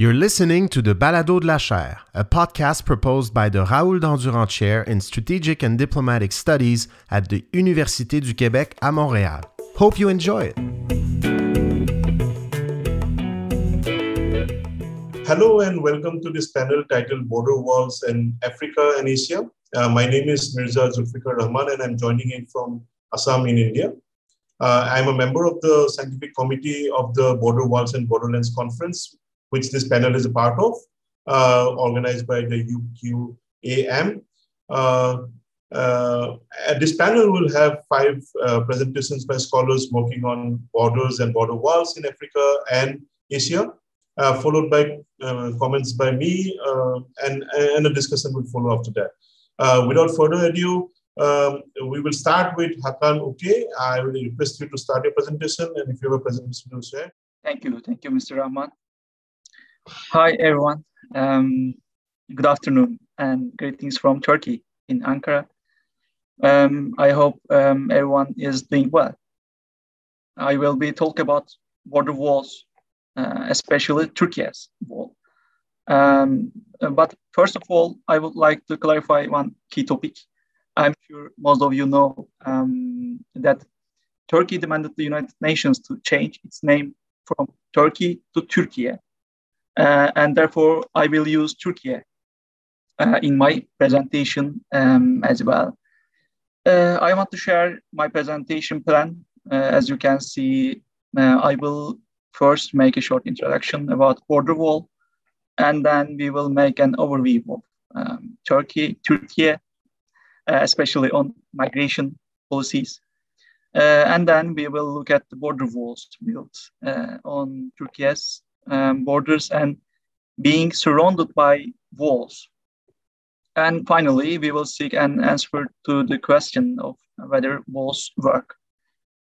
You're listening to the Balado de la Chaire, a podcast proposed by the Raoul Dandurand Chair in Strategic and Diplomatic Studies at the Université du Québec à Montréal. Hope you enjoy it. Hello and welcome to this panel titled Border Walls in Africa and Asia. Uh, my name is Mirza Zulfikar Rahman and I'm joining in from Assam in India. Uh, I'm a member of the scientific committee of the Border Walls and Borderlands Conference, which this panel is a part of, uh, organized by the UQAM. Uh, uh, this panel will have five uh, presentations by scholars working on borders and border walls in Africa and Asia, followed by comments by me, and, and a discussion will follow after that. without further ado, um, we will start with Hakan Uke. I will request you to start your presentation, and if you have a presentation to share. Thank you. Thank you, Mr. Rahman. Hi, everyone. Um, good afternoon and greetings from Turkey in Ankara. Um, I hope um, everyone is doing well. I will be talking about border walls, uh, especially Turkey's wall. Um, but first of all, I would like to clarify one key topic. I'm sure most of you know um, that Turkey demanded the United Nations to change its name from Türkiye to Turkey uh, and therefore I will use Türkiye uh, in my presentation um, as well. Uh, I want to share my presentation plan. as you can see, I will first make a short introduction about border wall, and then we will make an overview of um, Turkey, Turkey, uh, especially on migration policies. Uh, and then we will look at the border walls built uh, on Turkey's um, borders and being surrounded by walls. And finally, we will seek an answer to the question of whether walls work.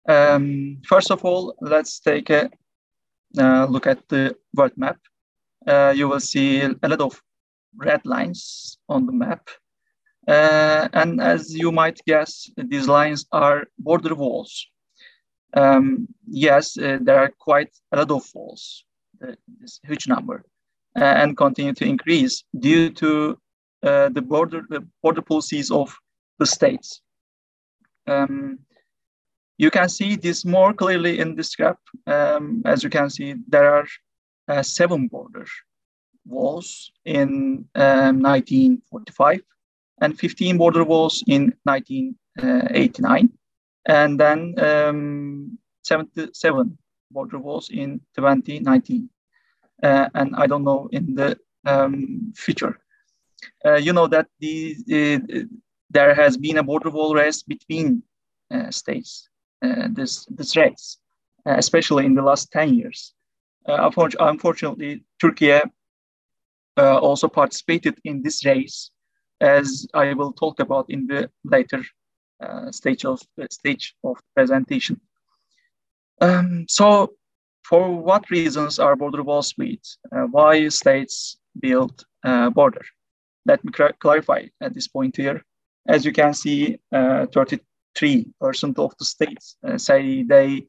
Um, first of all, let's take a uh, look at the world map. Uh, you will see a lot of red lines on the map. Uh, and as you might guess, these lines are border walls. Um, yes, uh, there are quite a lot of walls this huge number uh, and continue to increase due to uh, the border the border policies of the states. Um, you can see this more clearly in this graph. Um, as you can see, there are uh, seven border walls in um, 1945 and 15 border walls in 1989, and then um, 77 border walls in 2019. Uh, and I don't know in the um, future. Uh, you know that the, uh, there has been a border wall race between uh, states, uh, this, this race, uh, especially in the last 10 years. unfortunately, Turkey also participated in this race, as I will talk about in the later stage of stage of presentation. Um, so, for what reasons are border walls built? Uh, why states build uh, border? Let me clarify at this point here. As you can see, 33% uh, of the states uh, say they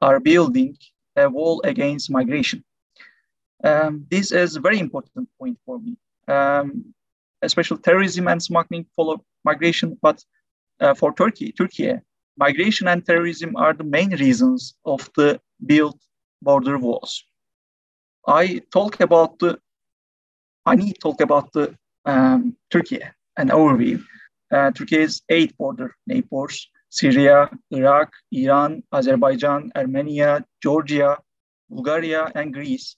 are building a wall against migration. Um, this is a very important point for me. Um, especially terrorism and smuggling follow migration, but uh, for Turkey, Turkey migration and terrorism are the main reasons of the built border walls. I talk about the, I need to talk about the um, Turkey, an overview. Uh, Turkey's eight border neighbors, Syria, Iraq, Iran, Azerbaijan, Armenia, Georgia, Bulgaria, and Greece.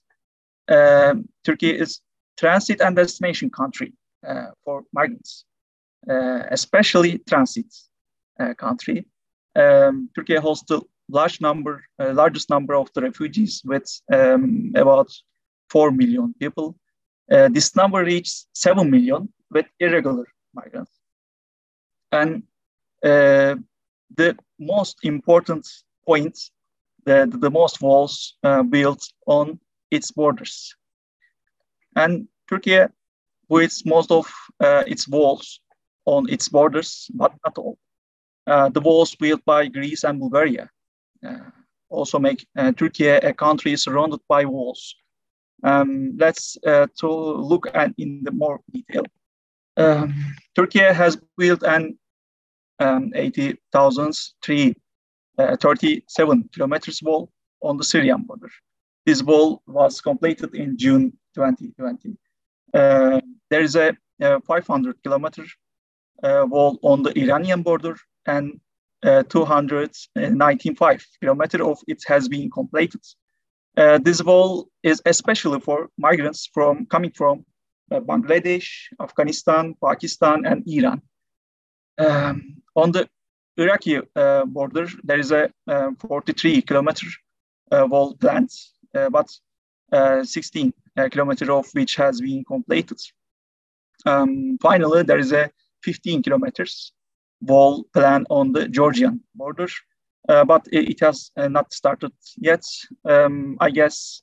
Um, Turkey is transit and destination country uh, for migrants, uh, especially transit uh, country um, Turkey hosts the large number, uh, largest number of the refugees with um, about 4 million people. Uh, this number reached 7 million with irregular migrants. And uh, the most important point, the, the most walls uh, built on its borders. And Turkey builds most of uh, its walls on its borders, but not all. Uh, the walls built by Greece and Bulgaria uh, also make uh, Turkey a country surrounded by walls. Um, let's to look at in the more detail. Um, Turkey has built an um, 80,037 uh, kilometers wall on the Syrian border. This wall was completed in June 2020. Uh, there is a, a 500 kilometer uh, wall on the Iranian border and uh, 295 kilometer of it has been completed. Uh, this wall is especially for migrants from coming from uh, Bangladesh, Afghanistan, Pakistan, and Iran. Um, on the Iraqi uh, border, there is a uh, 43 kilometer uh, wall planned, but 16 kilometer of which has been completed. Um, finally, there is a 15 kilometers wall plan on the Georgian border, uh, but it, has uh, not started yet. Um, I guess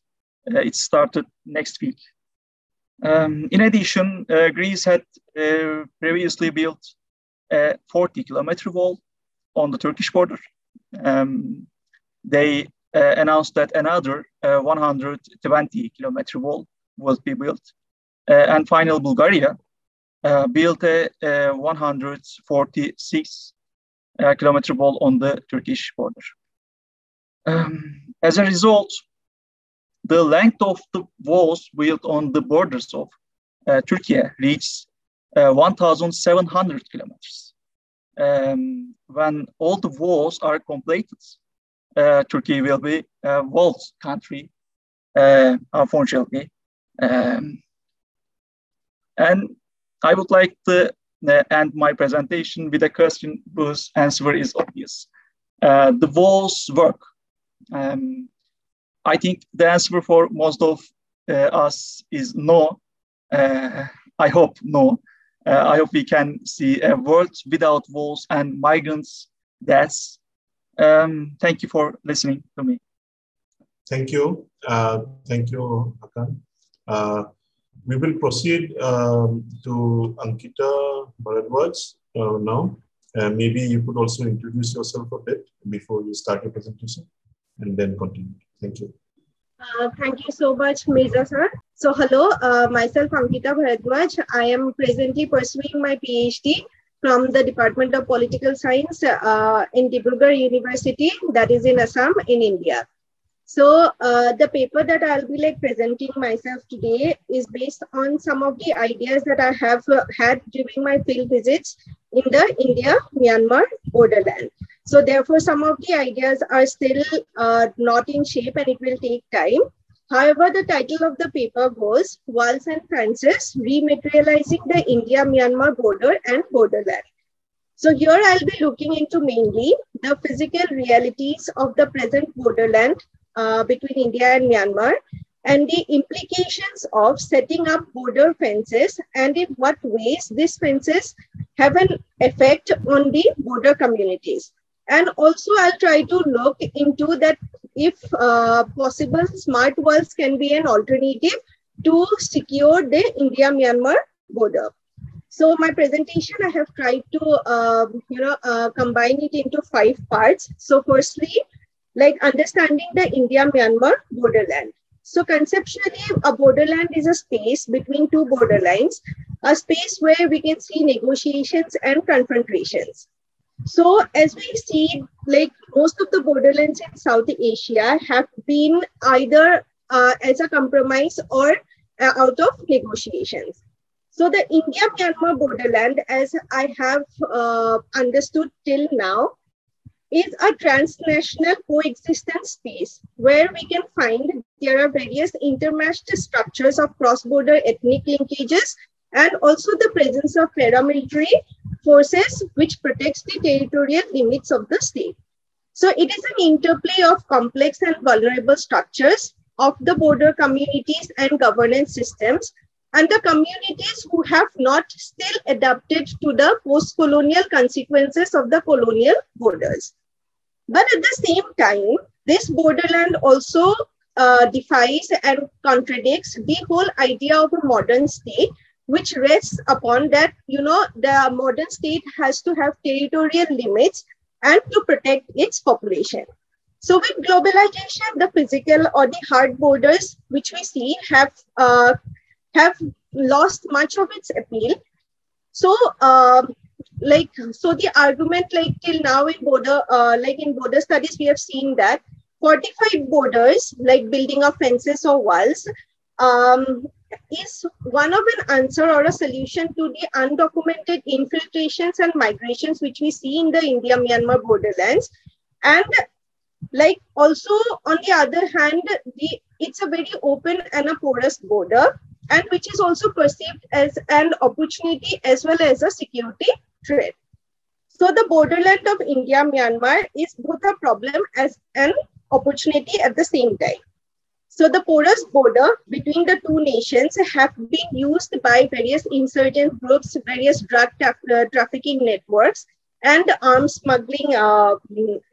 uh, it started next week. Um, in addition, Greece had previously built a 40 kilometer wall on the Turkish border. Um, they uh, announced that another uh, 120 kilometer wall will be built. Uh, and finally, Bulgaria uh, built a, a 146 uh, kilometer wall on the Turkish border. Um, as a result, the length of the walls built on the borders of uh, Turkey reaches 1,700 kilometers. Um, when all the walls are completed, uh, Turkey will be a walled country, uh, unfortunately. Um, and I would like to uh, end my presentation with a question whose answer is obvious. Uh, the walls work. Um, I think the answer for most of uh, us is no. Uh, I hope no. Uh, I hope we can see a world without walls and migrants' deaths. Um, thank you for listening to me. Thank you. Uh, thank you, Hakan. We will proceed um, to Ankita Bharadwaj uh, now. Uh, maybe you could also introduce yourself a bit before you start your presentation and then continue. Thank you. Uh, thank you so much, Mirza sir. So hello, uh, myself Ankita Bharadwaj. I am presently pursuing my PhD from the Department of Political Science uh, in Dibrugarh University, that is in Assam in India. So uh, the paper that I'll be like presenting myself today is based on some of the ideas that I have uh, had during my field visits in the India-Myanmar borderland. So therefore, some of the ideas are still uh, not in shape and it will take time. However, the title of the paper goes Walls and Fences, Rematerializing the India-Myanmar Border and Borderland. So here I'll be looking into mainly the physical realities of the present borderland uh, between India and Myanmar and the implications of setting up border fences and in what ways these fences have an effect on the border communities. And also I'll try to look into that if uh, possible, smart walls can be an alternative to secure the India-Myanmar border. So my presentation, I have tried to, uh, you know, uh, combine it into five parts. So firstly, like understanding the India-Myanmar borderland. So conceptually, a borderland is a space between two borderlines, a space where we can see negotiations and confrontations. So as we see, like most of the borderlands in South Asia have been either uh, as a compromise or uh, out of negotiations. So the India-Myanmar borderland, as I have uh, understood till now, is a transnational coexistence space where we can find there are various intermeshed structures of cross-border ethnic linkages and also the presence of paramilitary forces which protects the territorial limits of the state. So it is an interplay of complex and vulnerable structures of the border communities and governance systems and the communities who have not still adapted to the post-colonial consequences of the colonial borders. But at the same time, this borderland also uh, defies and contradicts the whole idea of a modern state, which rests upon that, you know, the modern state has to have territorial limits and to protect its population. So with globalization, the physical or the hard borders which we see have uh, have lost much of its appeal. So uh, like so the argument like till now in border uh, like in border studies we have seen that fortified borders like building of fences or walls um, is one of an answer or a solution to the undocumented infiltrations and migrations which we see in the India Myanmar borderlands. And like also on the other hand, the it's a very open and a porous border, and which is also perceived as an opportunity as well as a security threat. So the borderland of India Myanmar is both a problem as an opportunity at the same time. So the porous border between the two nations have been used by various insurgent groups, various drug tra uh, trafficking networks, and arms smuggling uh,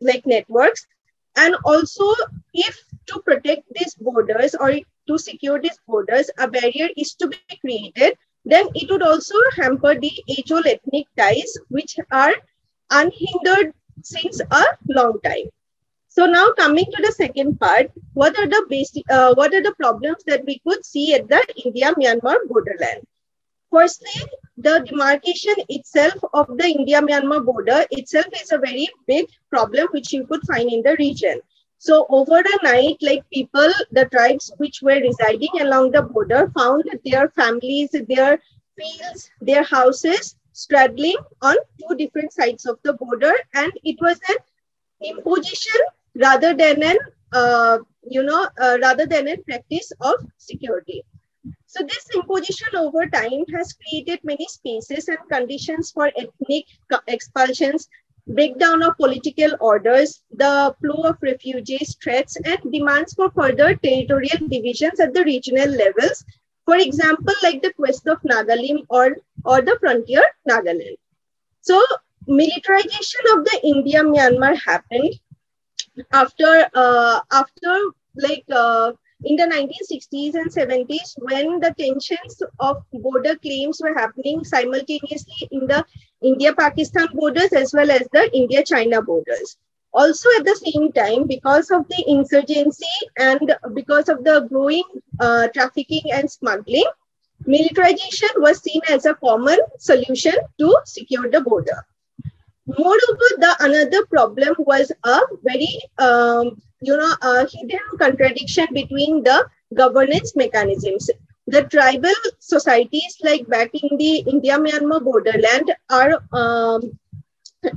like networks. And also, if to protect these borders or to secure these borders, a barrier is to be created, then it would also hamper the age-old ethnic ties, which are unhindered since a long time. So now coming to the second part, what are the basic, uh, what are the problems that we could see at the India-Myanmar borderland? Firstly, the demarcation itself of the India-Myanmar border itself is a very big problem which you could find in the region. So over the night, like people, the tribes which were residing along the border found their families, their fields, their houses straddling on two different sides of the border. And it was an imposition rather than an uh, you know uh, rather than a practice of security so this imposition over time has created many spaces and conditions for ethnic expulsions breakdown of political orders the flow of refugees threats and demands for further territorial divisions at the regional levels. For example like the quest of nagalim or or the frontier nagaland. So militarization of the india myanmar happened after uh, after like uh, in the 1960s and 70s when the tensions of border claims were happening simultaneously in the india pakistan borders as well as the india china borders also at the same time because of the insurgency and because of the growing uh, trafficking and smuggling militarization was seen as a common solution to secure the border Moreover, the another problem was a very, um, you know, hidden contradiction between the governance mechanisms. The tribal societies, like back in the India-Myanmar borderland, are um,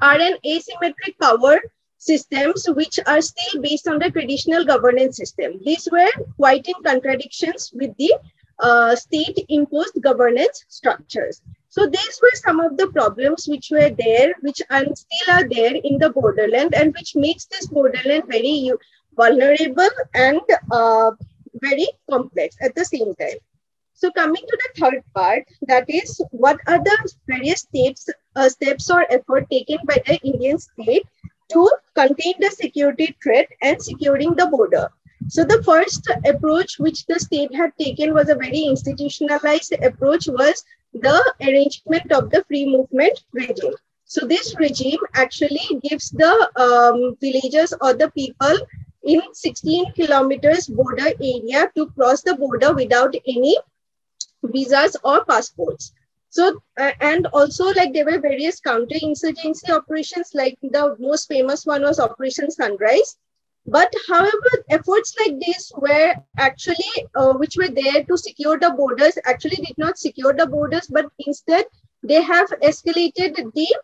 are an asymmetric power systems which are still based on the traditional governance system. These were quite in contradictions with the uh, state-imposed governance structures. So these were some of the problems which were there, which and still are there in the borderland and which makes this borderland very vulnerable and uh, very complex at the same time. So coming to the third part, that is what are the various steps, uh, steps or effort taken by the Indian state to contain the security threat and securing the border. So the first approach which the state had taken was a very institutionalized approach was the arrangement of the free movement regime. So this regime actually gives the um, villagers or the people in 16 kilometers border area to cross the border without any visas or passports. So, uh, and also like there were various counter-insurgency operations, like the most famous one was Operation Sunrise, but however, efforts like this were actually, uh, which were there to secure the borders, actually did not secure the borders, but instead they have escalated the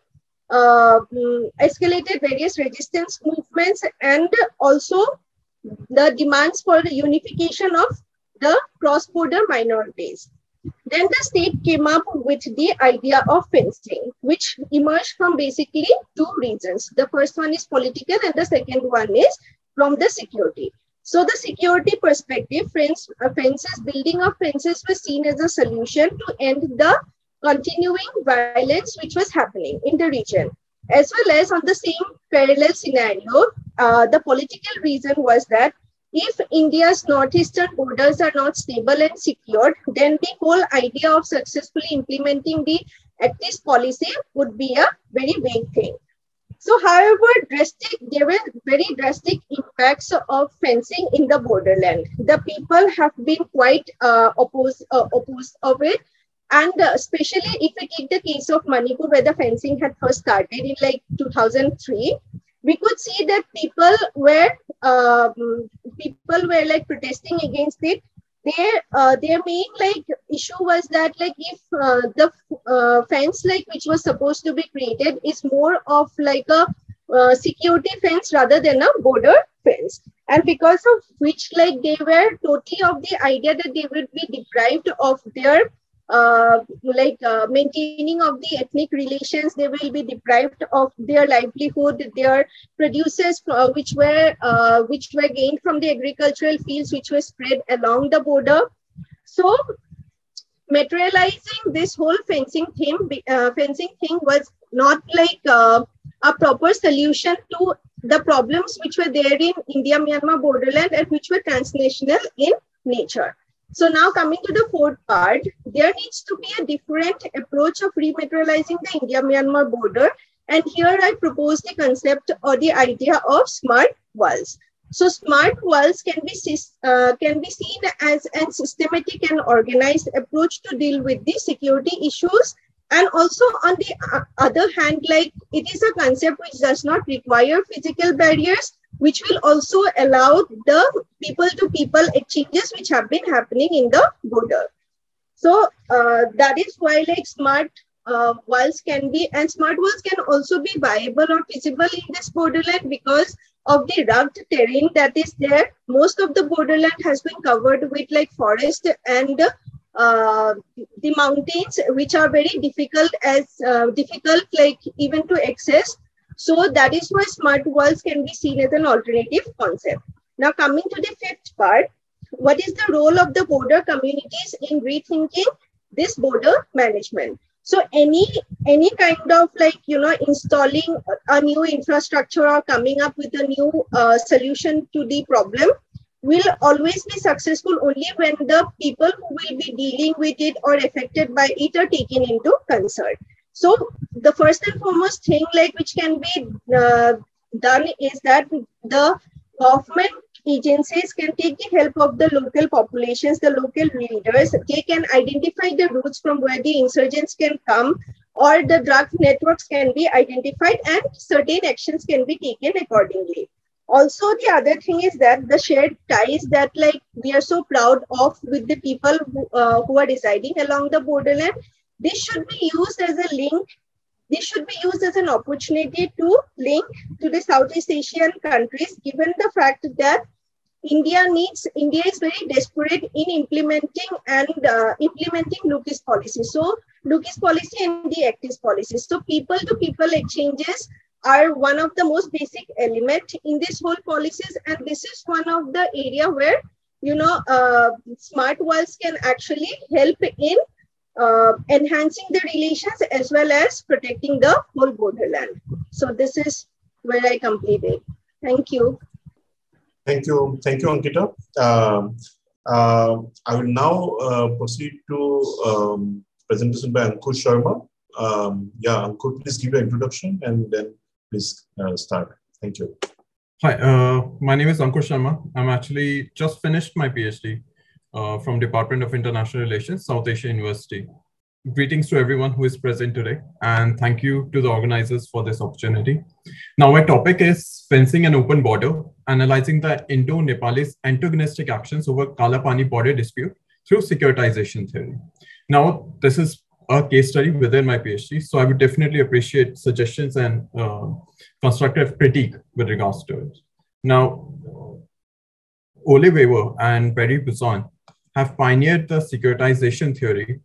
uh, mm, escalated various resistance movements and also the demands for the unification of the cross-border minorities. Then the state came up with the idea of fencing, which emerged from basically two reasons. The first one is political and the second one is from the security. So the security perspective, uh, fences, building of fences was seen as a solution to end the continuing violence which was happening in the region. As well as on the same parallel scenario, uh, the political reason was that if India's northeastern borders are not stable and secured, then the whole idea of successfully implementing the East policy would be a very vague thing. So, however, drastic there were very drastic impacts of fencing in the borderland. The people have been quite uh, opposed uh, opposed of it, and uh, especially if we take the case of Manipur, where the fencing had first started in like 2003, we could see that people were um, people were like protesting against it. Their uh, their main like issue was that like if uh, the uh, fence like which was supposed to be created is more of like a uh, security fence rather than a border fence. And because of which like they were totally of the idea that they would be deprived of their uh, like uh, maintaining of the ethnic relations they will be deprived of their livelihood their produces uh, which were uh, which were gained from the agricultural fields which were spread along the border. So materializing this whole fencing thing uh, fencing thing was not like uh, a proper solution to the problems which were there in india myanmar borderland and which were transnational in nature so now coming to the fourth part, there needs to be a different approach of rematerializing the India-Myanmar border. And here I propose the concept or the idea of smart walls. So smart walls can be, uh, can be seen as a systematic and organized approach to deal with the security issues. And also on the other hand, like it is a concept which does not require physical barriers, which will also allow the people to people exchanges which have been happening in the border. So uh, that is why like smart uh, walls can be and smart walls can also be viable or feasible in this borderland because of the rugged terrain that is there. Most of the borderland has been covered with like forest and uh, the mountains, which are very difficult as uh, difficult like even to access so that is why smart walls can be seen as an alternative concept. Now coming to the fifth part, what is the role of the border communities in rethinking this border management? So any any kind of like you know installing a new infrastructure or coming up with a new uh, solution to the problem will always be successful only when the people who will be dealing with it or affected by it are taken into concern. So the first and foremost thing like which can be uh, done is that the government agencies can take the help of the local populations, the local leaders. They can identify the routes from where the insurgents can come or the drug networks can be identified and certain actions can be taken accordingly. Also, the other thing is that the shared ties that like we are so proud of with the people who, uh, who are residing along the borderland this should be used as a link. This should be used as an opportunity to link to the Southeast Asian countries, given the fact that India needs, India is very desperate in implementing and uh, implementing Look East policy. So Look East policy and the Act East policy. So people to people exchanges are one of the most basic element in this whole policies. And this is one of the area where, you know, uh, smart walls can actually help in uh, enhancing the relations as well as protecting the whole borderland. So this is where I completed. Thank you. Thank you. Thank you, Ankita. Um, uh, I will now uh, proceed to um, presentation by Ankur Sharma. Um, yeah, Ankur, please give your introduction and then please uh, start. Thank you. Hi, uh, my name is Ankur Sharma. I'm actually just finished my PhD uh, from Department of International Relations, South Asia University. Greetings to everyone who is present today, and thank you to the organizers for this opportunity. Now, my topic is fencing an open border, analyzing the Indo-Nepalese antagonistic actions over Kalapani border dispute through securitization theory. Now, this is a case study within my PhD, so I would definitely appreciate suggestions and uh, constructive critique with regards to it. Now, Ole Wæver and Barry Buzan have pioneered the securitization theory,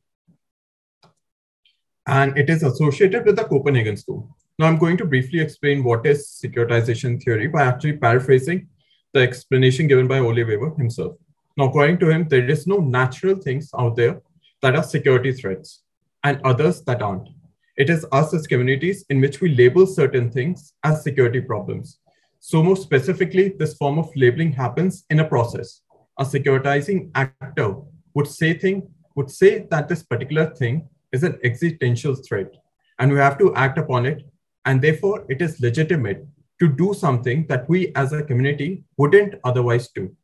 and it is associated with the Copenhagen School. Now, I'm going to briefly explain what is securitization theory by actually paraphrasing the explanation given by Ole Wæver himself. Now, according to him, there is no natural things out there that are security threats and others that aren't. It is us as communities in which we label certain things as security problems. So, more specifically, this form of labeling happens in a process a securitizing actor would say thing would say that this particular thing is an existential threat and we have to act upon it and therefore it is legitimate to do something that we as a community wouldn't otherwise do.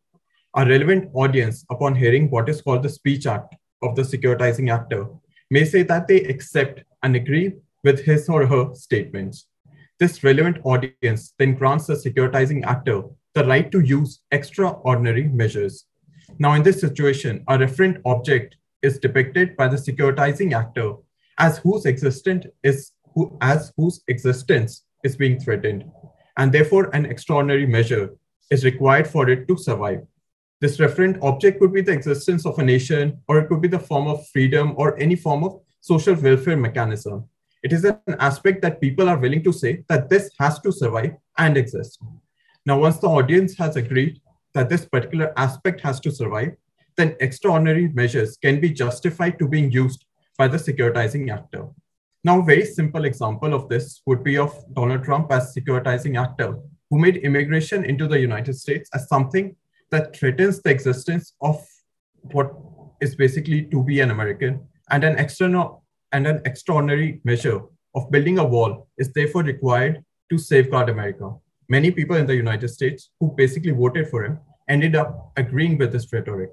A relevant audience, upon hearing what is called the speech act of the securitizing actor, may say that they accept and agree with his or her statements. This relevant audience then grants the securitizing actor the right to use extraordinary measures. Now, in this situation, a referent object is depicted by the securitizing actor as whose existence is who, as whose existence is being threatened, and therefore an extraordinary measure is required for it to survive. This referent object could be the existence of a nation, or it could be the form of freedom or any form of social welfare mechanism. It is an aspect that people are willing to say that this has to survive and exist. Now, once the audience has agreed that this particular aspect has to survive, then extraordinary measures can be justified to being used by the securitizing actor. Now, a very simple example of this would be of Donald Trump as securitizing actor, who made immigration into the United States as something that threatens the existence of what is basically to be an American, and an external and an extraordinary measure of building a wall is therefore required to safeguard America. Many people in the United States who basically voted for him ended up agreeing with this rhetoric.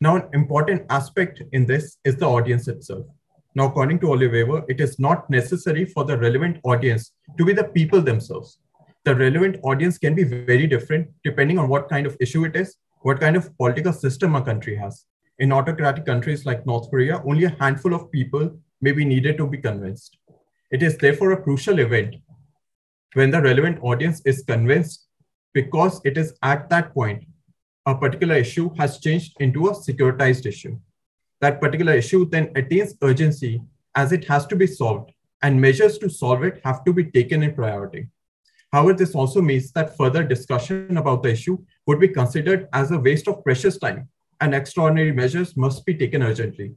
Now, an important aspect in this is the audience itself. Now, according to Wæver, it is not necessary for the relevant audience to be the people themselves. The relevant audience can be very different depending on what kind of issue it is, what kind of political system a country has. In autocratic countries like North Korea, only a handful of people may be needed to be convinced. It is therefore a crucial event when the relevant audience is convinced because it is at that point a particular issue has changed into a securitized issue that particular issue then attains urgency as it has to be solved, and measures to solve it have to be taken in priority. However, this also means that further discussion about the issue would be considered as a waste of precious time, and extraordinary measures must be taken urgently.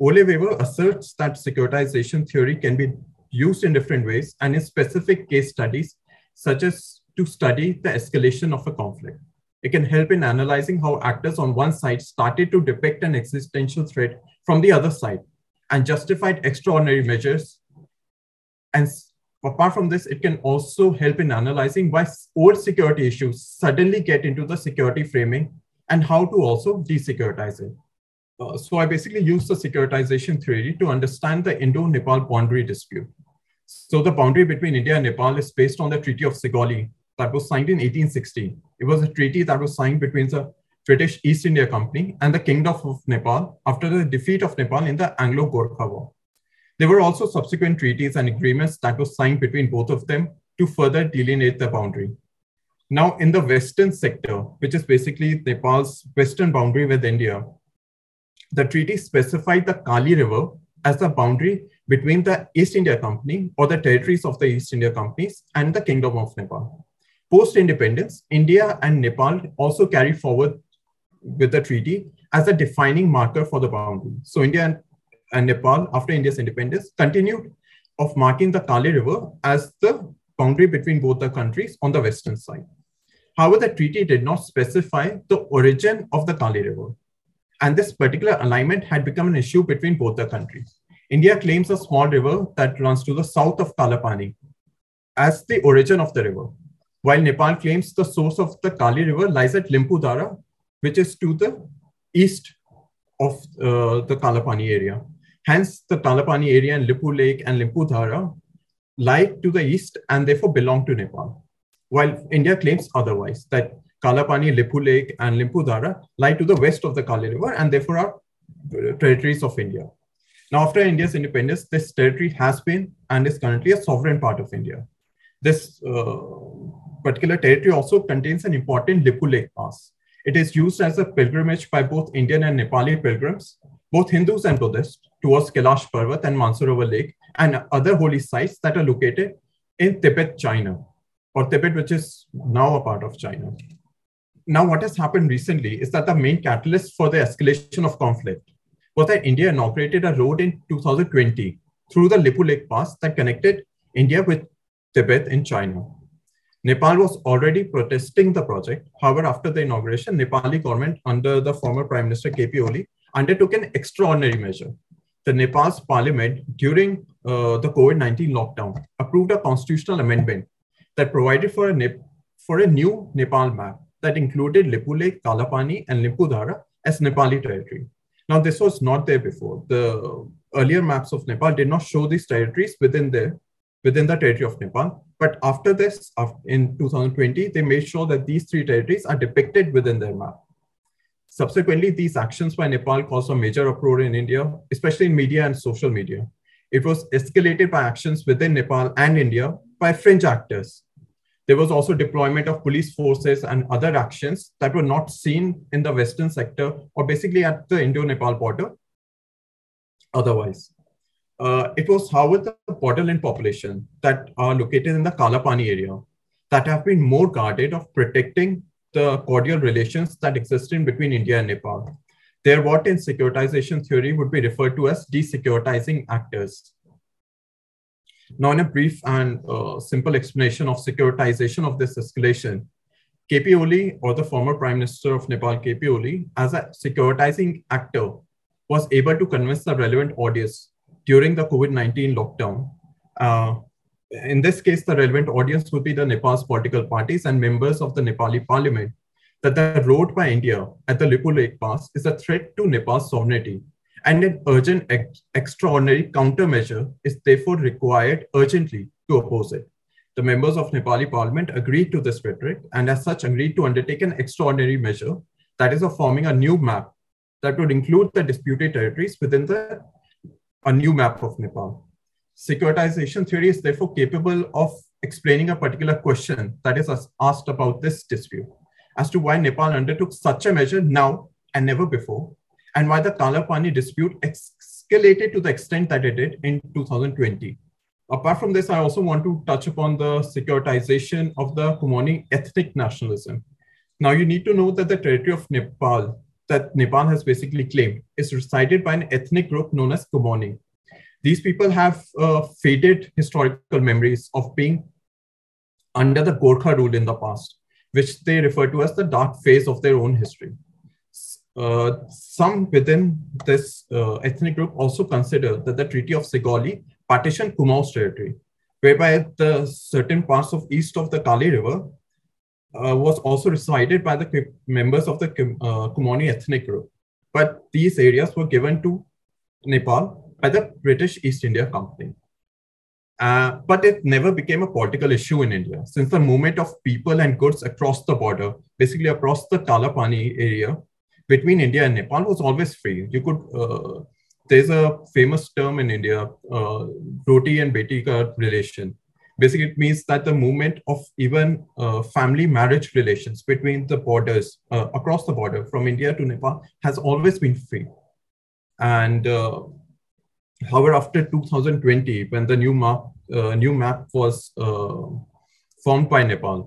Ole Wæver asserts that securitization theory can be used in different ways and in specific case studies, such as to study the escalation of a conflict. It can help in analyzing how actors on one side started to depict an existential threat from the other side and justified extraordinary measures. And apart from this, it can also help in analyzing why old security issues suddenly get into the security framing and how to also desecuritize it. Uh, so I basically use the securitization theory to understand the Indo-Nepal boundary dispute. So the boundary between India and Nepal is based on the Treaty of Sugauli, that was signed in 1860. It was a treaty that was signed between the British East India Company and the Kingdom of Nepal after the defeat of Nepal in the Anglo-Gorkha War. There were also subsequent treaties and agreements that were signed between both of them to further delineate the boundary. Now, in the western sector, which is basically Nepal's western boundary with India, the treaty specified the Kali River as the boundary between the East India Company or the territories of the East India Companies and the Kingdom of Nepal. Post independence, India and Nepal also carried forward with the treaty as a defining marker for the boundary. So, India and, Nepal, after India's independence, continued of marking the Kali River as the boundary between both the countries on the western side. However, the treaty did not specify the origin of the Kali River. And this particular alignment had become an issue between both the countries. India claims a small river that runs to the south of Kalapani as the origin of the river while Nepal claims the source of the Kali River lies at Limpiyadhura, which is to the east of uh, the Kalapani area. Hence, the Kalapani area and Lipulekh and Limpiyadhura lie to the east and therefore belong to Nepal. While India claims otherwise, that Kalapani, Lipulekh, and Limpiyadhura lie to the west of the Kali River and therefore are uh, territories of India. Now, after India's independence, this territory has been and is currently a sovereign part of India. This uh, particular territory also contains an important Lipulekh Pass. It is used as a pilgrimage by both Indian and Nepali pilgrims, both Hindus and Buddhists, towards Kailash Parvat and Mansarovar Lake and other holy sites that are located in Tibet, China, or Tibet, which is now a part of China. Now, what has happened recently is that the main catalyst for the escalation of conflict was that India inaugurated a road in 2020 through the Lipulekh Pass that connected India with Tibet in China. Nepal was already protesting the project. However, after the inauguration, Nepali government under the former Prime Minister KP Oli undertook an extraordinary measure. the Nepal's parliament during uh, the COVID-19 lockdown approved a constitutional amendment that provided for a, Nep- for a new Nepal map that included Lipulekh, Kalapani, and Limpiyadhura as Nepali territory. Now, this was not there before. The earlier maps of Nepal did not show these territories within the within the territory of Nepal. But after this, in 2020, they made sure that these three territories are depicted within their map. Subsequently, these actions by Nepal caused a major uproar in India, especially in media and social media. It was escalated by actions within Nepal and India by fringe actors. There was also deployment of police forces and other actions that were not seen in the Western sector or basically at the Indo Nepal border otherwise. Uh, it was, however, the borderland population that are located in the Kalapani area that have been more guarded of protecting the cordial relations that existed between India and Nepal. They're what in securitization theory would be referred to as desecuritizing actors. Now, in a brief and uh, simple explanation of securitization of this escalation, KP Oli, or the former Prime Minister of Nepal, KP Oli, as a securitizing actor, was able to convince the relevant audience during the COVID 19 lockdown. Uh, in this case, the relevant audience would be the Nepal's political parties and members of the Nepali parliament that the road by India at the Lipulekh Pass is a threat to Nepal's sovereignty and an urgent, ex- extraordinary countermeasure is therefore required urgently to oppose it. The members of Nepali parliament agreed to this rhetoric and as such agreed to undertake an extraordinary measure that is of forming a new map that would include the disputed territories within the a new map of Nepal. Securitization theory is therefore capable of explaining a particular question that is asked about this dispute as to why Nepal undertook such a measure now and never before, and why the Kalapani dispute escalated to the extent that it did in 2020. Apart from this, I also want to touch upon the securitization of the Kumaoni ethnic nationalism. Now, you need to know that the territory of Nepal that Nepal has basically claimed is resided by an ethnic group known as Kumaoni. These people have uh, faded historical memories of being under the Gorkha rule in the past, which they refer to as the dark phase of their own history. Uh, some within this uh, ethnic group also consider that the Treaty of Sugauli partitioned Kumao's territory, whereby the certain parts of east of the Kali River uh, was also resided by the members of the uh, Kumaoni ethnic group. But these areas were given to Nepal by the British East India Company. Uh, but it never became a political issue in India since the movement of people and goods across the border, basically across the Kalapani area between India and Nepal, was always free. You could, uh, there's a famous term in India, uh, roti and beti ka relation, basically it means that the movement of even uh, family marriage relations between the borders across the border from india to nepal has always been free and however after 2020 when the new map new map was formed by nepal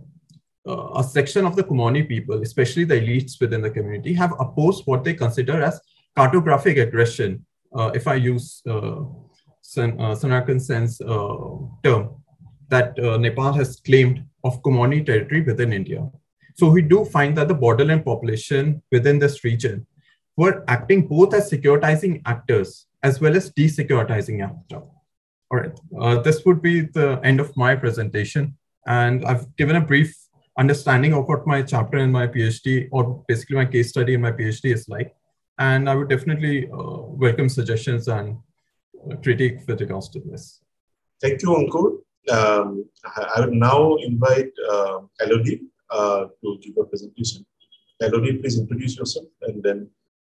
uh, a section of the Kumaoni people, especially the elites within the community, have opposed what they consider as cartographic aggression, if I use uh, Sanarkan Sen's term, that uh, Nepal has claimed of Kumaoni territory within India. So we do find that the borderland population within this region were acting both as securitizing actors as well as desecuritizing actors. All right, uh, this would be the end of my presentation. And I've given a brief understanding of what my chapter in my PhD, or basically my case study in my PhD is like. And I would definitely uh, welcome suggestions and uh, critique with regards to this. Thank you, Ankur um, I will now invite uh, Elodie uh, to give a presentation. Elodie, please introduce yourself and then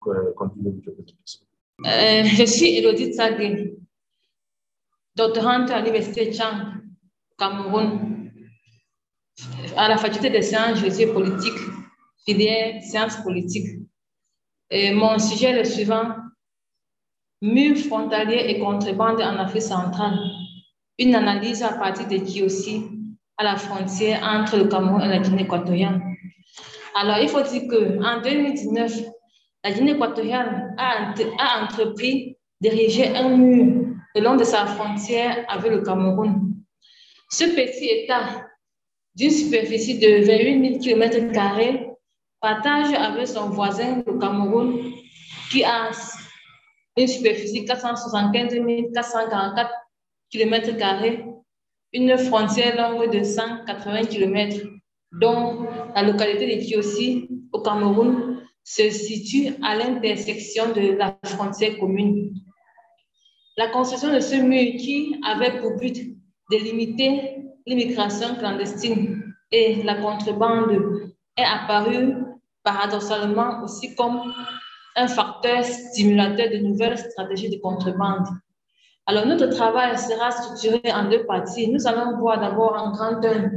uh, continue with your presentation. Je suis Elodie Tsagé, doctorante à l'Université Dschang, Cameroun. À la faculté des sciences, je suis politique, filière sciences politiques. Mon sujet est le suivant mur frontalier et contrebande en Afrique centrale une analyse à partir de Kiossi à la frontière entre le Cameroun et la Guinée équatoriale. Alors, il faut dire qu'en 2019, la Guinée équatoriale a, a entrepris d'ériger un mur le long de sa frontière avec le Cameroun. Ce petit État, d'une superficie de 28 000 km, partage avec son voisin, le Cameroun, qui a une superficie 475 444 km, une frontière longue de 180 km, dont la localité de Kiossi, au Cameroun, se situe à l'intersection de la frontière commune. La construction de ce mur qui avait pour but de limiter l'immigration clandestine et la contrebande est apparue paradoxalement aussi comme un facteur stimulateur de nouvelles stratégies de contrebande. Alors, notre travail sera structuré en deux parties. Nous allons voir d'abord en grand un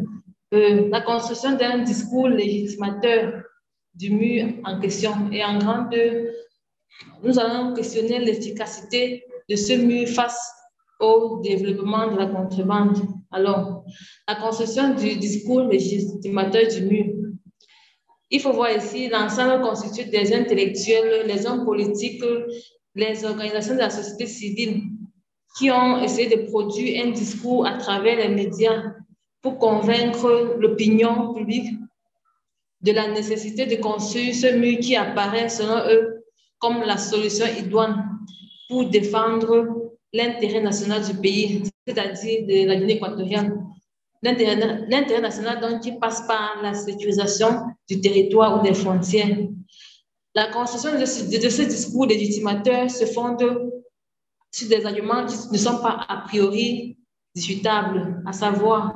euh, la construction d'un discours légitimateur du mur en question. Et en grand deux, nous allons questionner l'efficacité de ce mur face au développement de la contrebande. Alors, la construction du discours légitimateur du mur. Il faut voir ici l'ensemble constitué des intellectuels, les hommes politiques, les organisations de la société civile qui ont essayé de produire un discours à travers les médias pour convaincre l'opinion publique de la nécessité de construire ce mur qui apparaît selon eux comme la solution idoine pour défendre l'intérêt national du pays, c'est-à-dire de la Guinée équatoriale. L'intérêt national donc qui passe par la sécurisation du territoire ou des frontières. La construction de ce, de ce discours légitimateur se fonde sur des arguments qui ne sont pas a priori discutables, à savoir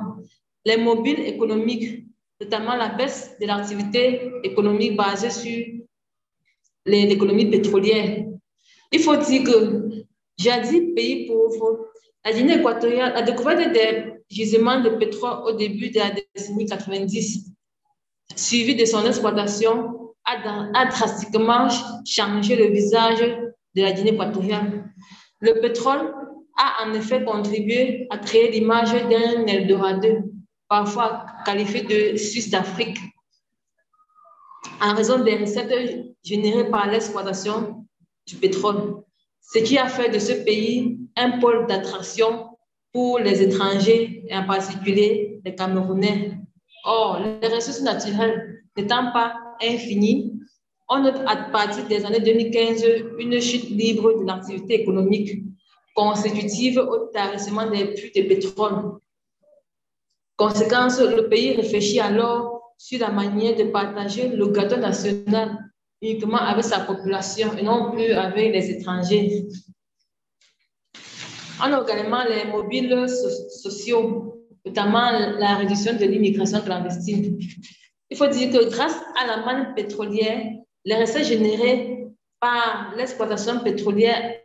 les mobiles économiques, notamment la baisse de l'activité économique basée sur l'économie pétrolière. Il faut dire que, jadis pays pauvre, la Guinée équatoriale a découvert des gisements de pétrole au début de la décennie 90, suivi de son exploitation, a, drastiquement changé le visage de la Guinée équatoriale. Le pétrole a en effet contribué à créer l'image d'un Eldorado, parfois qualifié de Suisse d'Afrique, en raison des recettes générées par l'exploitation du pétrole, ce qui a fait de ce pays un pôle d'attraction pour les étrangers, et en particulier les Camerounais. Or, les ressources naturelles n'étant pas infinies, on note à partir des années 2015 une chute libre de l'activité économique consécutive au tarissement des puits de pétrole. Conséquence, le pays réfléchit alors sur la manière de partager le gâteau national uniquement avec sa population et non plus avec les étrangers. A également les mobiles sociaux, notamment la réduction de l'immigration clandestine. Il faut dire que grâce à la manne pétrolière, les recettes générées par l'exploitation pétrolière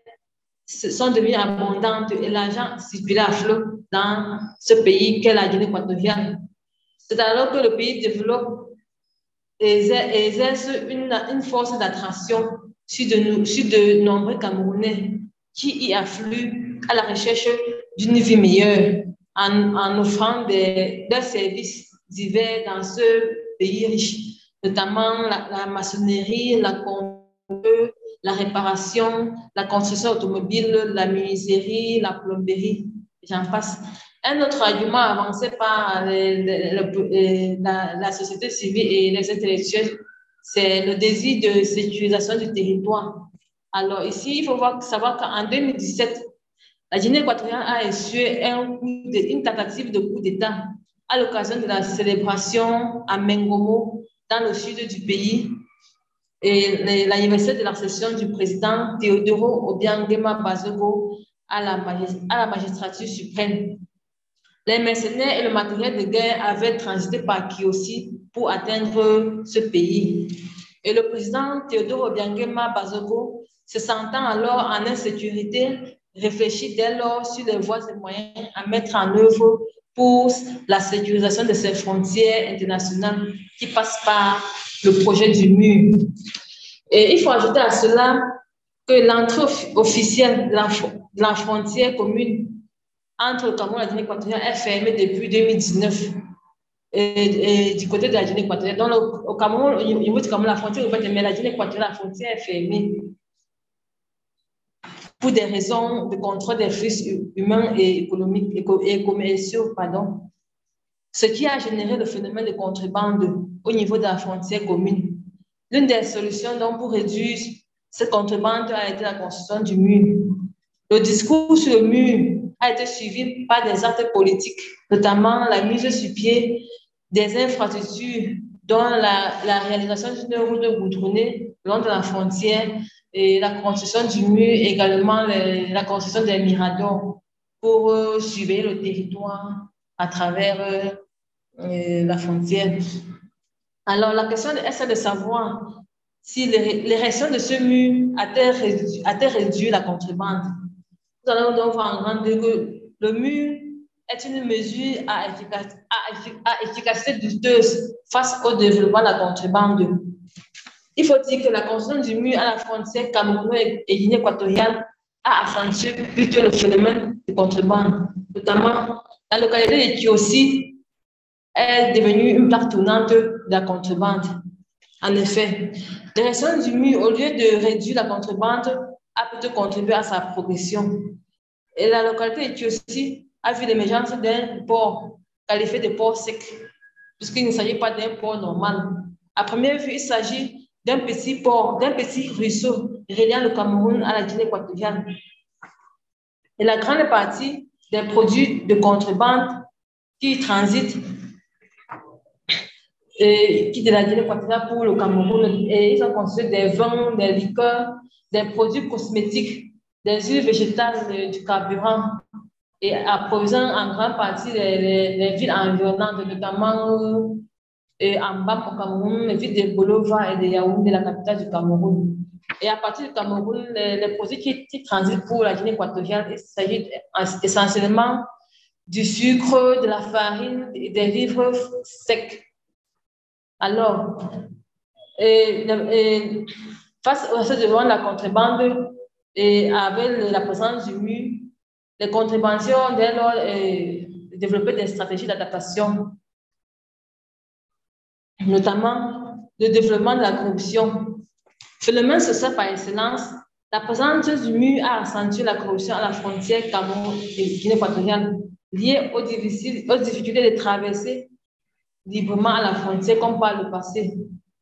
sont devenues abondantes et l'argent circulait à flot dans ce pays qu'est la Guinée équatoriale. C'est alors que le pays développe exerce une, une force d'attraction sur de, nombreux Camerounais qui y affluent à la recherche d'une vie meilleure en, en offrant des, services divers dans ce pays riche notamment la, maçonnerie, la la réparation, la construction automobile, la menuiserie, la plomberie, j'en passe. Un autre argument avancé par la, société civile et les intellectuels, c'est le désir de sécurisation du territoire. Alors ici, il faut voir, savoir qu'en 2017, la Guinée équatoriale a essuyé un une tentative de coup d'État à l'occasion de la célébration à Mengomo dans le sud du pays et l'anniversaire de la session du président Teodoro Obiangema Bazogo à la magistrature suprême. Les mercenaires et le matériel de guerre avaient transité par Kiyosi pour atteindre ce pays. Et le président Teodoro Obiangema Bazogo, se sentant alors en insécurité, réfléchit dès lors sur les voies et moyens à mettre en œuvre pour la sécurisation de ses frontières internationales qui passent par le projet du mur. Et il faut ajouter à cela que l'entrée officielle de la, frontière commune entre le Cameroun et la Guinée équatoriale est fermée depuis 2019 et, du côté de la Guinée équatoriale. Donc, au, Cameroun, niveau du Cameroun, la frontière ouverte, mais la Guinée équatoriale, la frontière est fermée pour des raisons de contrôle des flux humains et économiques et commerciaux, pardon, ce qui a généré le phénomène de contrebande au niveau de la frontière commune. L'une des solutions donc pour réduire cette contrebande a été la construction du mur. Le discours sur le mur a été suivi par des actes politiques, notamment la mise sur pied des infrastructures, dont la, réalisation d'une route goudronnée le long de la frontière et la construction du mur, également la construction des miradors pour euh, suivre le territoire à travers euh, euh, la frontière. Alors, la question est de savoir si l'érection de ce mur a-t-elle réduit, la contrebande? Nous allons donc rendre que le mur est une mesure à, efficacité douteuse face au développement de la contrebande. Il faut dire que la construction du mur à la frontière camerounaise et Guinée équatoriale a accentué plutôt le phénomène de contrebande, notamment la localité de Kiossi est devenue une plaque tournante de la contrebande. En effet, l'érection du mur, au lieu de réduire la contrebande, a plutôt contribué à sa progression. Et la localité Kiossi a vu l'émergence d'un port qualifié de port sec, puisqu'il ne s'agit pas d'un port normal. À première vue, il s'agit d'un petit port, d'un petit ruisseau reliant le Cameroun à la Guinée équatoriale. Et la grande partie des produits de contrebande qui transitent qui de la Guinée équatoriale pour le Cameroun. Et ils ont construit des vins, des liqueurs, des produits cosmétiques, des huiles végétales, du carburant et approvisionnent en grande partie les, les villes environnantes, notamment et en bas au Cameroun, les villes de Bolova et de Yaoundé, la capitale du Cameroun. Et à partir du Cameroun, les, produits qui, transitent pour la Guinée équatoriale, il s'agit essentiellement du sucre, de la farine et des livres secs. Alors, face à ce devant la contrebande et avec la présence du mur, les contrebandiers ont dès lors développé des stratégies d'adaptation notamment le développement de la corruption. Phénomène social par excellence, la présence du mur a accentué la corruption à la frontière Cameroun et Guinée équatoriale, liée aux, difficultés de traverser librement à la frontière comme par le passé.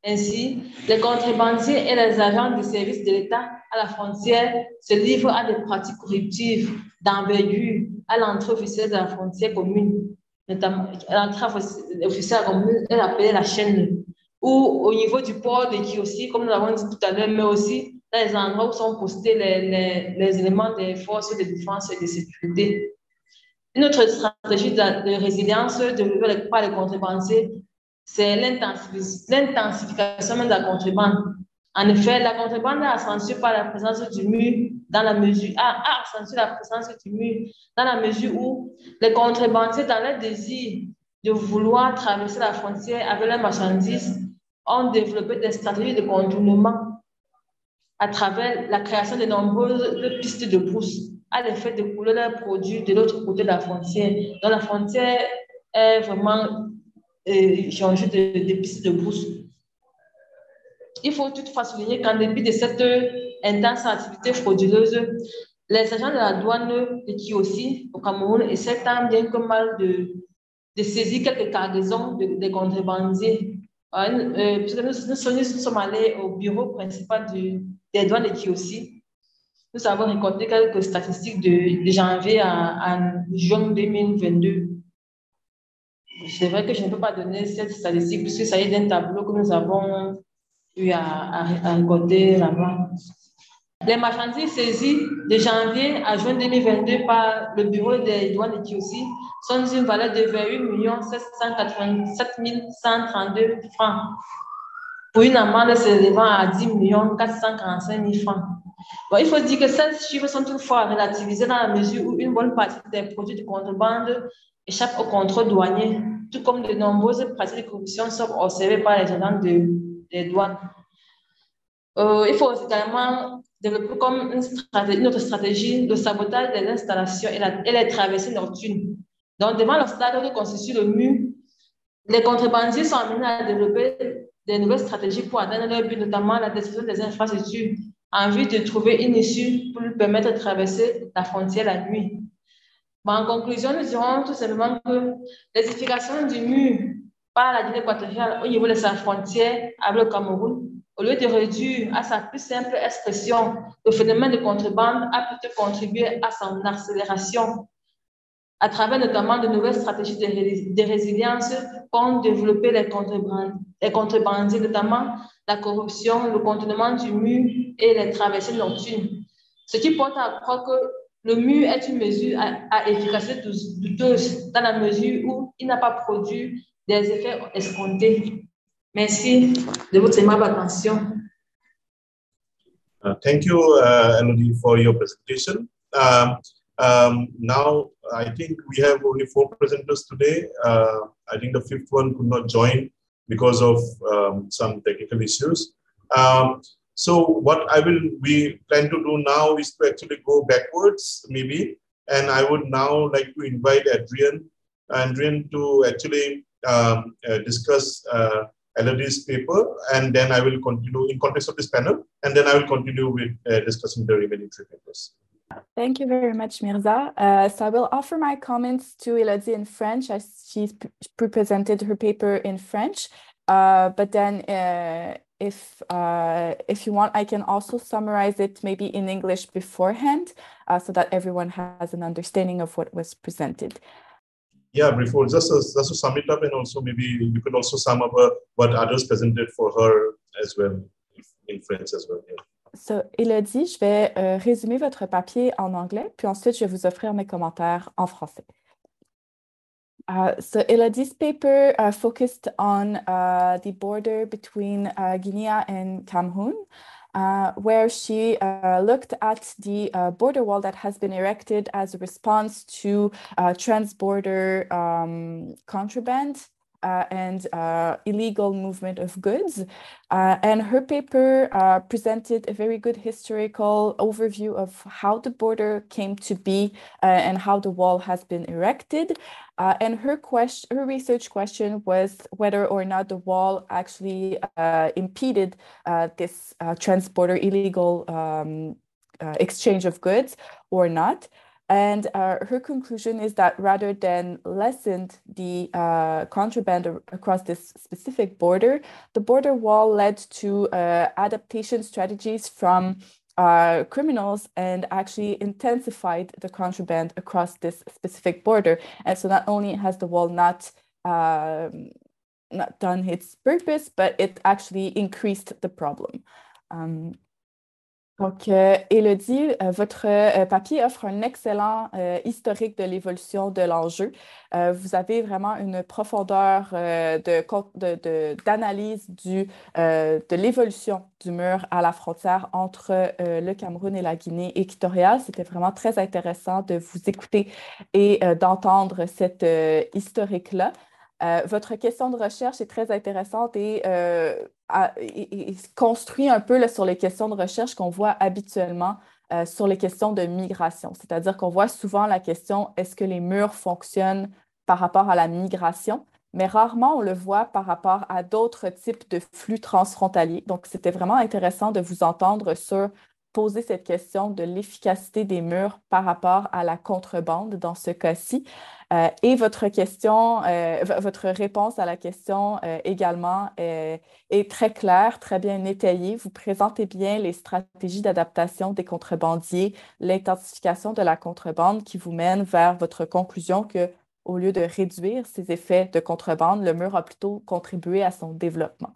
Ainsi, les contrebandiers et les agents des services de l'État à la frontière se livrent à des pratiques corruptives d'envergure à l'entrée officielle de la frontière commune notamment l'entrave officielle commune, elle appelée la chaîne, ou au niveau du port de Kiossi, comme nous l'avons dit tout à l'heure, mais aussi dans les endroits où sont postés les, les, éléments des forces de défense et de sécurité. Une autre stratégie de, résilience développée par les contrebandiers, c'est l'intensification de la contrebande. En effet, la contrebande a accentué par la présence du mur dans la mesure, a, accentué la présence du mur dans la mesure où les contrebandiers, dans leur désir de vouloir traverser la frontière avec leurs marchandises, ont développé des stratégies de contournement à travers la création de nombreuses pistes de brousse à l'effet de couler leurs produits de l'autre côté de la frontière. Donc la frontière est vraiment euh, changée de, de pistes de brousse. Il faut toutefois souligner qu'en dépit de cette intense activité frauduleuse, les agents de la douane de Kiossi au Cameroun essaient tant bien que mal de, saisir quelques cargaisons de, de contrebandiers. Euh, puisque nous, sommes allés au bureau principal des douanes de Kiossi, nous avons récolté quelques statistiques de, janvier à, juin 2022. C'est vrai que je ne peux pas donner cette statistique puisque ça est d'un tableau que nous avons eu à, à, là-bas. Les marchandises saisies de janvier à juin 2022 par le bureau des douanes de Kiossi sont d'une valeur de 28 787 132 francs pour une amende s'élevant à 10 445 000 francs. Il faut dire que ces chiffres sont toutefois relativisés dans la mesure où une bonne partie des produits de contrebande échappent au contrôle douanier, tout comme de nombreuses pratiques de corruption sont observées par les agents de des douanes. Euh, il faut également développer une, autre stratégie le sabotage des installations et, la, les traversées nocturnes. Donc, devant l'obstacle que constitue le mur, les contrebandiers sont amenés à développer des nouvelles stratégies pour atteindre leur but, notamment la destruction des infrastructures, en vue de trouver une issue pour lui permettre de traverser la frontière la nuit. en conclusion, nous dirons tout simplement que l'édification du mur par la Guinée équatoriale au niveau de sa frontière avec le Cameroun au lieu de réduire à sa plus simple expression, le phénomène de contrebande a plutôt contribué à son accélération à travers notamment de nouvelles stratégies de, résilience pour développer les, les contrebandiers, notamment la corruption, le contournement du mur et les traversées nocturnes. Ce qui porte à croire que le mur est une mesure à, efficacité douteuse dans la mesure où il n'a pas produit des effets escomptés. Merci de votre aimable attention. Uh, thank you, uh, Elodie, for your presentation. Um, um, now, I think we have only four presenters today. Uh, I think the fifth one could not join because of um, some technical issues. Um, so what I will we plan to do now is to actually go backwards, maybe. And I would now like to invite Adrian, Adrian to actually um, uh, discuss uh, Elodie's paper, and then I will continue in context of this panel, and then I will continue with uh, discussing the remaining three papers. Thank you very much, Mirza. Uh, so I will offer my comments to Elodie in French as she's pre-presented her paper in French. Uh, but then uh, if, uh, if you want, I can also summarize it maybe in English beforehand uh, so that everyone has an understanding of what was presented. Yeah, before just to, just to sum it up and also maybe you could also sum up uh, what others presented for her as well in French as well. Yeah. So, Elodie, je vais euh, résumer votre papier en anglais, puis ensuite je vais vous offrir mes commentaires en français. Uh, so Elodie's paper uh, focused on uh, the border between uh, Guinea and Cameroon, uh, where she uh, looked at the border wall that has been erected as a response to transborder um, contraband and uh, illegal movement of goods. Uh, and her paper uh, presented a very good historical overview of how the border came to be uh, and how the wall has been erected. Uh, and her question, her research question was whether or not the wall actually impeded this transborder illegal um, exchange of goods or not. And uh, her conclusion is that rather than lessened the uh, contraband across this specific border, the border wall led to uh, adaptation strategies from uh, criminals and actually intensified the contraband across this specific border. And so not only has the wall not um, not done its purpose, but it actually increased the problem. Um, Donc, euh, Elodie, euh, votre euh, papier offre un excellent historique de l'évolution de l'enjeu. vous avez vraiment une profondeur d'analyse de, de l'évolution du mur à la frontière entre le Cameroun et la Guinée équatoriale. C'était vraiment très intéressant de vous écouter et d'entendre cette historique-là. Euh, votre question de recherche est très intéressante et, euh, construit un peu sur les questions de recherche qu'on voit habituellement euh, sur les questions de migration. C'est-à-dire qu'on voit souvent la question est-ce que les murs fonctionnent par rapport à la migration? Mais rarement on le voit par rapport à d'autres types de flux transfrontaliers. Donc, c'était vraiment intéressant de vous entendre sur poser cette question de l'efficacité des murs par rapport à la contrebande dans ce cas-ci. Euh, et votre question, euh, votre réponse à la question euh, également est très claire, très bien étayée. Vous présentez bien les stratégies d'adaptation des contrebandiers, l'intensification de la contrebande qui vous mène vers votre conclusion que au lieu de réduire ces effets de contrebande, le mur a plutôt contribué à son développement.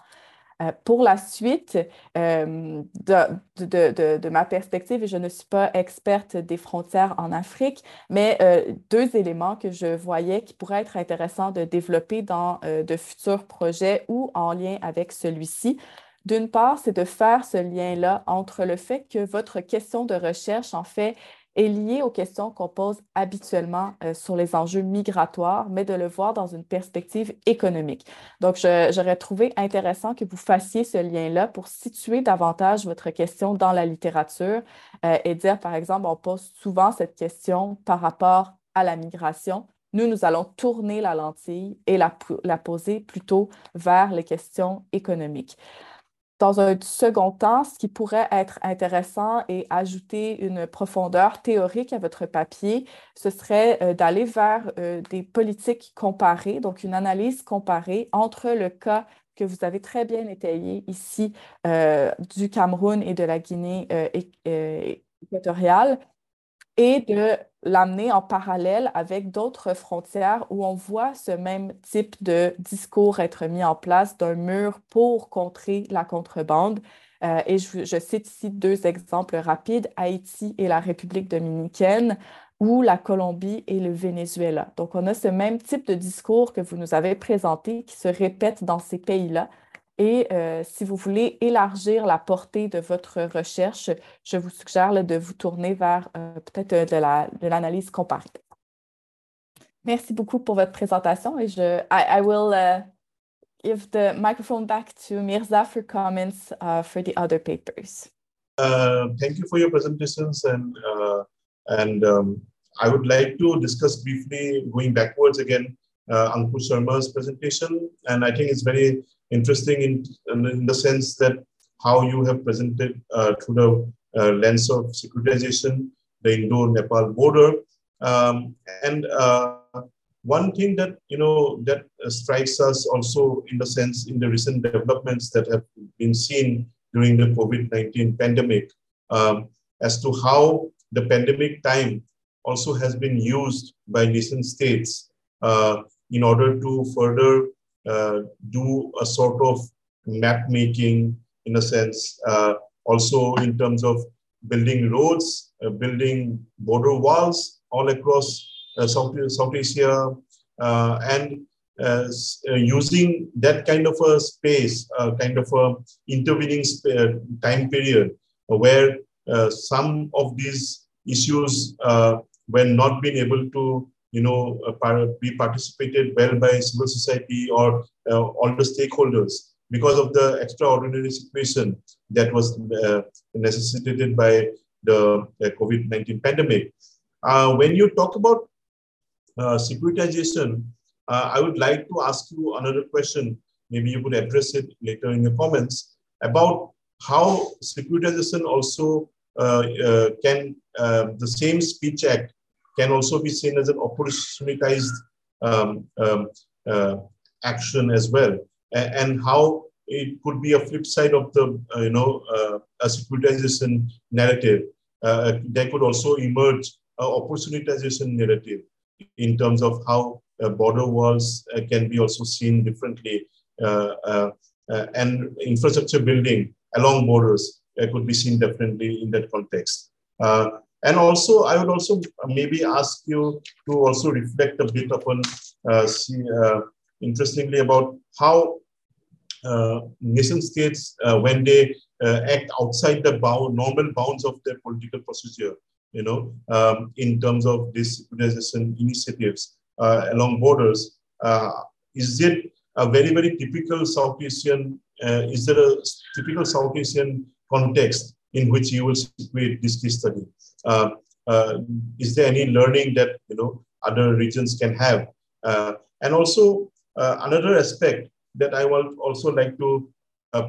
Euh, pour la suite, euh, de, ma perspective, et je ne suis pas experte des frontières en Afrique, mais euh, deux éléments que je voyais qui pourraient être intéressants de développer dans de futurs projets ou en lien avec celui-ci. D'une part, c'est de faire ce lien-là entre le fait que votre question de recherche, en fait, est lié aux questions qu'on pose habituellement euh, sur les enjeux migratoires, mais de le voir dans une perspective économique. Donc, j'aurais trouvé intéressant que vous fassiez ce lien-là pour situer davantage votre question dans la littérature euh, et dire, par exemple, on pose souvent cette question par rapport à la migration. Nous, nous allons tourner la lentille et la, la poser plutôt vers les questions économiques. Dans un second temps, ce qui pourrait être intéressant et ajouter une profondeur théorique à votre papier, ce serait euh, d'aller vers euh, des politiques comparées, donc une analyse comparée entre le cas que vous avez très bien étayé ici euh, du Cameroun et de la Guinée équatoriale et de l'amener en parallèle avec d'autres frontières où on voit ce même type de discours être mis en place d'un mur pour contrer la contrebande. Euh, et je, cite ici deux exemples rapides, Haïti et la République dominicaine, ou la Colombie et le Venezuela. Donc, on a ce même type de discours que vous nous avez présenté qui se répète dans ces pays-là. Et euh, si vous voulez élargir la portée de votre recherche, je vous suggère de vous tourner vers euh, peut-être de l'analyse comparée. Merci beaucoup pour votre présentation et je I, will uh, give the microphone back to Mirza for comments uh, for the other papers. Uh, thank you for your presentations and uh, and um, I would like to discuss briefly going backwards again uh, Ankush Sharma's presentation and I think it's very interesting in, in the sense that how you have presented uh, through the uh, lens of securitization the Indo-Nepal border. Um, and uh, one thing that you know that strikes us also in the sense in the recent developments that have been seen during the COVID-19 pandemic um, as to how the pandemic time also has been used by nation states uh, in order to further do a sort of map making in a sense, uh, also in terms of building roads, uh, building border walls all across uh, South, South Asia, uh, and uh, using that kind of a space, kind of a intervening time period where some of these issues were not being able to you know, be participated well by civil society or all the stakeholders because of the extraordinary situation that was uh, necessitated by the COVID-19 pandemic. Uh, when you talk about uh, securitization, uh, I would like to ask you another question. Maybe you could address it later in your comments about how securitization also uh, uh, can, the same speech act can also be seen as an opportunitized um, um, action as well. And, how it could be a flip side of the, uh, you know, uh, a securitization narrative. Uh, there could also emerge a opportunitization narrative in terms of how border walls can be also seen differently. and infrastructure building along borders could be seen differently in that context. And also, I would also maybe ask you to also reflect a bit upon, uh, see, uh, interestingly, about how uh, nation states, uh, when they uh, act outside the bound, normal bounds of their political procedure, you know, um, in terms of these initiatives uh, along borders, is it a very, very typical South Asian, is there a typical South Asian context in which you will situate this case study? Uh, uh, is there any learning that you know other regions can have? Uh, and also another aspect that I will also like to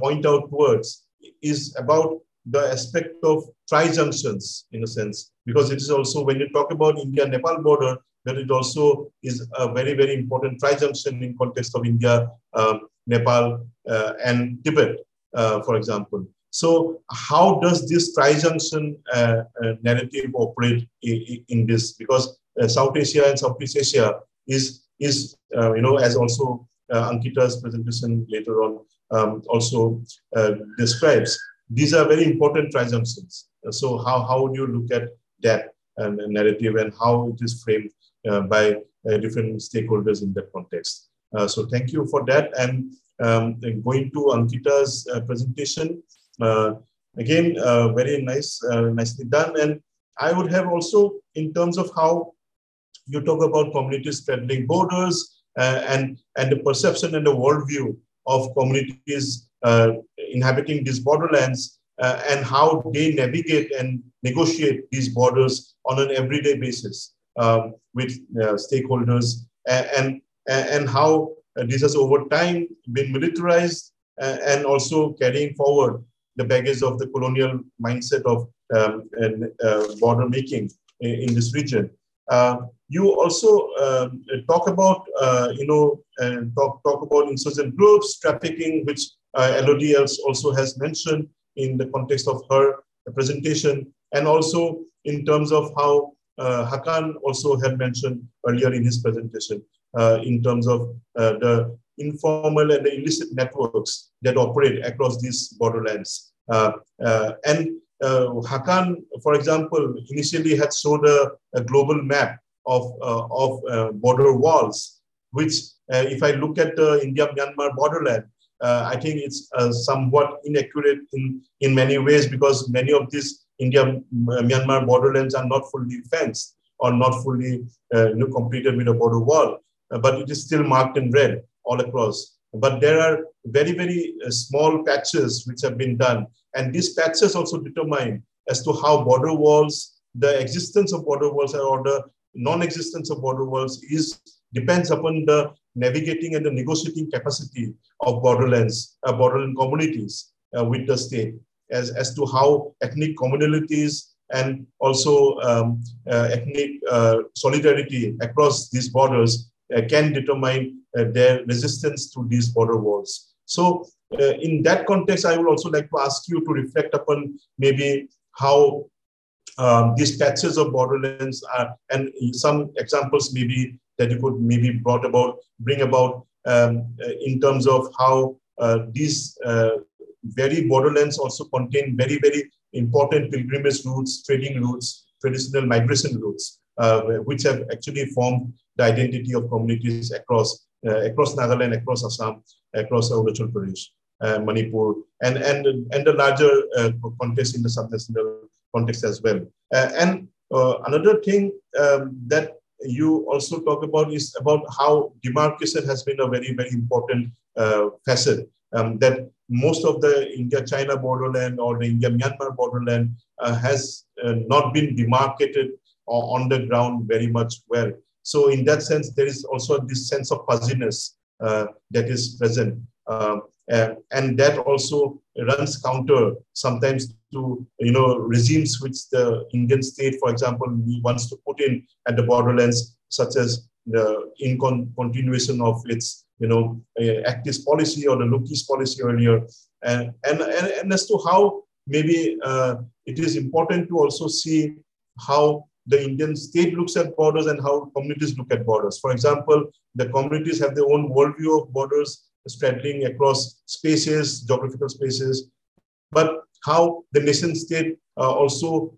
point out towards is about the aspect of tri-junctions in a sense, because it is also when you talk about India-Nepal border, that it also is a very, very important tri-junction in context of India, um, Nepal, uh, and Tibet, uh, for example. So how does this tri-junction uh, uh, narrative operate in, in, this? Because uh, South Asia and Southeast Asia is, is you know, as also uh, Ankita's presentation later on um, also uh, describes. These are very important tri-junctions. so how, how would you look at that narrative and how it is framed uh, by different stakeholders in that context? so thank you for that. And um, going to Ankita's presentation, again, very nice, nicely done. And I would have also, in terms of how you talk about communities straddling borders, uh, and, and the perception and the worldview of communities uh, inhabiting these borderlands uh, and how they navigate and negotiate these borders on an everyday basis um, with stakeholders and, and how this has over time been militarized and also carrying forward the baggage of the colonial mindset of um, and, uh, border making in, in, this region. Uh, you also um, talk about, uh, you know, talk, talk about insurgent groups, trafficking, which uh, also has mentioned in the context of her presentation, and also in terms of how uh, Hakan also had mentioned earlier in his presentation, uh, in terms of uh, the informal and illicit networks that operate across these borderlands. Uh, uh, and uh, Hakan, for example, initially had showed a, a global map of, of border walls, which if I look at the India-Myanmar borderland, uh, I think it's uh, somewhat inaccurate in, in many ways because many of these India-Myanmar borderlands are not fully fenced or not fully uh, completed with a border wall, but it is still marked in red all across. But there are very, very small patches which have been done. And these patches also determine as to how border walls, the existence of border walls or the non-existence of border walls is depends upon the navigating and the negotiating capacity of borderlands, uh, borderland communities uh, with the state as, as to how ethnic communalities and also um, uh, ethnic uh, solidarity across these borders uh, can determine uh, their resistance to these border walls. So in that context, I would also like to ask you to reflect upon maybe how um, these patches of borderlands are, and some examples maybe that you could maybe brought about, bring about um, in terms of how uh, these uh, very borderlands also contain very, very important pilgrimage routes, trading routes, traditional migration routes, uh, which have actually formed the identity of communities across uh, across Nagaland, across Assam, across Arunachal Pradesh, uh, Manipur, and and and the larger uh, context in the subnational context as well. and another thing um, that you also talk about is about how demarcation has been a very, very important facet. Um, that most of the India-China borderland or the India-Myanmar borderland uh, has uh, not been demarcated on the ground very much well. So in that sense, there is also this sense of fuzziness uh, that is present. Um, and that also runs counter sometimes to you know regimes which the Indian state, for example, wants to put in at the borderlands, such as the in con- continuation of its you know uh, policy or the Look East policy earlier, and, and and and as to how maybe uh, it is important to also see how the Indian state looks at borders and how communities look at borders. For example, the communities have their own worldview of borders straddling across spaces, geographical spaces, but how the nation state uh, also,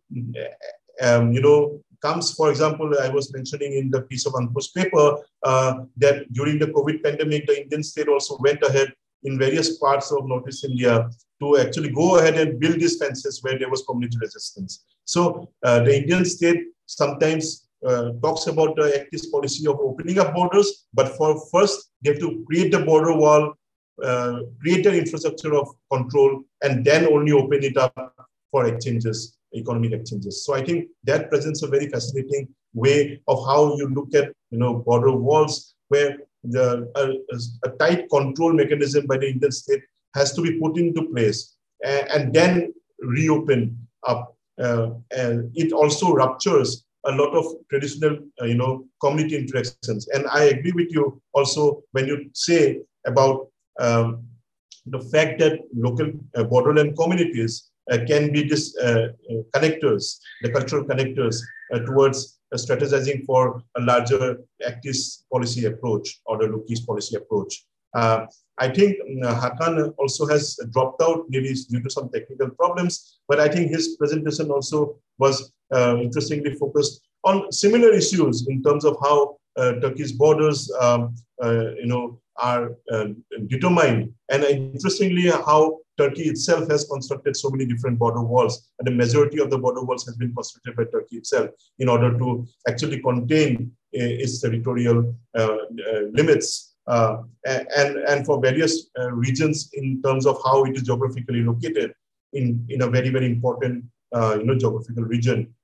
um, you know, comes, for example, I was mentioning in the piece of Ankush's paper uh, that during the COVID pandemic, the Indian state also went ahead in various parts of Northeast India to actually go ahead and build these fences where there was community resistance. So uh, the Indian state sometimes uh, talks about the Act East policy of opening up borders, but for first they have to create the border wall, uh, create an infrastructure of control, and then only open it up for exchanges, economic exchanges. So I think that presents a very fascinating way of how you look at you know border walls, where the a, a tight control mechanism by the Indian state has to be put into place and, and then reopen up. Uh, and it also ruptures a lot of traditional, uh, you know, community interactions. And I agree with you also when you say about um, the fact that local uh, borderland communities can be these connectors, the cultural connectors towards strategizing for a larger Act East policy approach or the Look East policy approach. I think Hakan also has dropped out, maybe due to some technical problems, but I think his presentation also was uh, interestingly focused on similar issues in terms of how uh, Turkey's borders, um, uh, you know, are determined, and interestingly, how Turkey itself has constructed so many different border walls, and the majority of the border walls has been constructed by Turkey itself in order to actually contain its territorial limits uh, and, and for various uh, regions in terms of how it is geographically located in, in a very, very important uh, you know, geographical region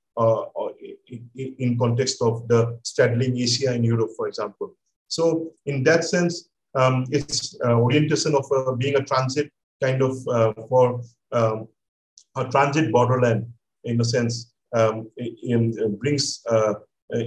in, in context of the straddling Asia and Europe, for example. So in that sense, um, its uh, orientation of uh, being a transit kind of uh, for um, a transit borderland in a sense um, it, it brings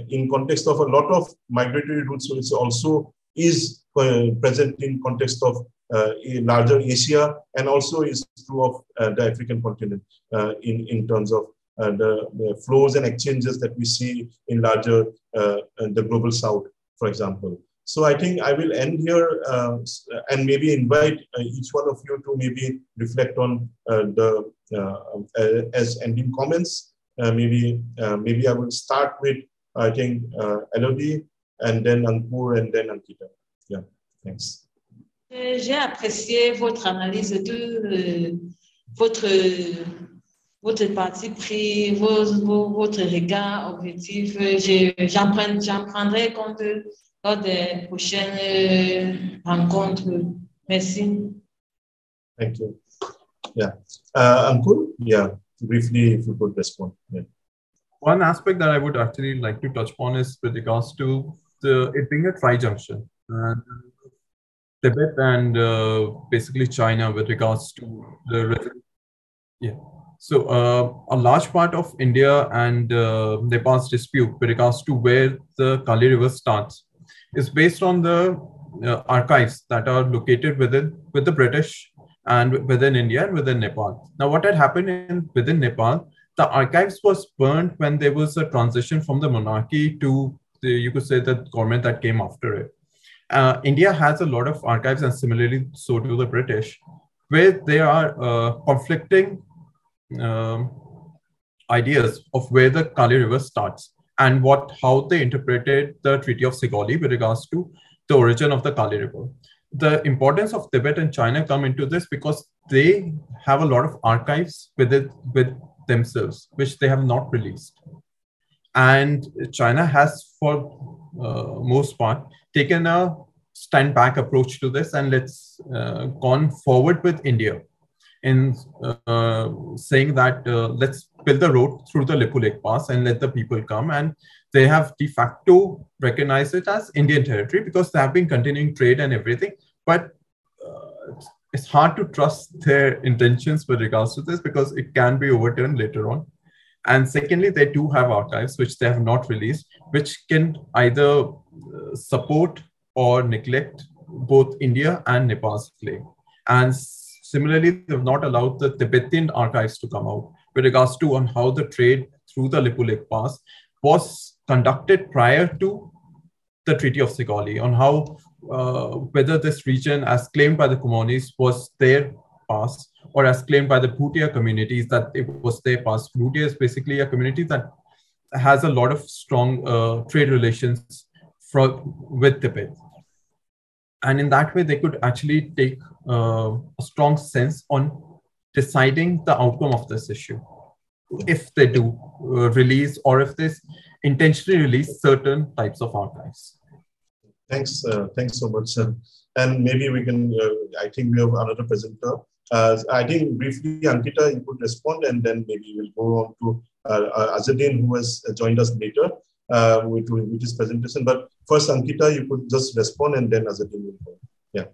in context of a lot of migratory routes, it's also is present in context of uh, larger Asia and also is true of uh, the African continent uh, in, in terms of the, the, flows and exchanges that we see in larger the global south, for example. So I think I will end here uh, and maybe invite uh, each one of you to maybe reflect on uh, the as ending comments. maybe maybe I will start with I think Elodie and then Ankur and then Ankita. Thanks. J'ai apprécié votre analyse de euh, votre, votre parti pris, votre regard objectif. J'apprendrai compte lors des prochaines euh, rencontres. Merci. Thank you. Yeah. Uh, Ankur, yeah, briefly, if you could respond. Yeah. One aspect that I would actually like to touch upon is with regards to the, it being a tri-junction. And Tibet and uh, basically China with regards to the river. yeah. So uh, a large part of India and uh, Nepal's dispute with regards to where the Kali River starts is based on the uh, archives that are located within with the British and within India and within Nepal. Now, what had happened in within Nepal, the archives was burned when there was a transition from the monarchy to the, you could say the government that came after it uh, India has a lot of archives, and similarly, so do the British, where there are uh, conflicting um, ideas of where the Kali River starts and what how they interpreted the Treaty of Sugauli with regards to the origin of the Kali River. The importance of Tibet and China come into this because they have a lot of archives with it with themselves, which they have not released. And China has, for most part, taken a stand back approach to this and let's uh, gone forward with India in uh, saying that uh, let's build the road through the Lipulekh Pass and let the people come. And they have de facto recognized it as Indian territory because they have been continuing trade and everything. But uh, it's hard to trust their intentions with regards to this because it can be overturned later on. And secondly, they do have archives which they have not released, which can either uh, support or neglect both India and Nepal's claim. And similarly, they've not allowed the Tibetan archives to come out with regards to on how the trade through the Lipulekh Pass was conducted prior to the Treaty of Sugauli, on how uh, whether this region, as claimed by the Kumaonis, was their or as claimed by the Bhutia communities that it was their pass. Bhutia is basically a community that has a lot of strong uh, trade relations from, with Tibet. And in that way, they could actually take uh, a strong sense on deciding the outcome of this issue. If they do uh, release or if they intentionally release certain types of archives. Thanks, uh, thanks so much, sir. And maybe we can, uh, I think we have another presenter. Uh, I think briefly, Ankita, you could respond, and then maybe we'll go on to uh, uh Azzedine, who has joined us later uh, with, with his presentation. But first, Ankita, you could just respond, and then Azzedine will go. Yeah.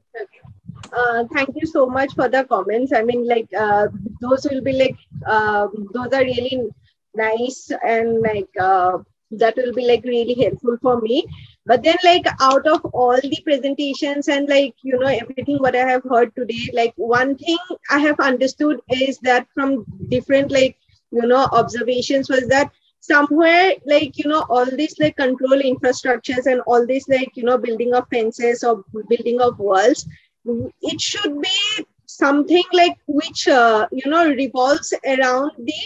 Uh, thank you so much for the comments. I mean, like uh, those will be like um, those are really nice and like uh, that will be like really helpful for me. But then, like out of all the presentations and like you know everything what I have heard today, like one thing I have understood is that from different like you know observations was that somewhere like you know all these like control infrastructures and all this like you know building of fences or building of walls it should be something like which uh, you know revolves around the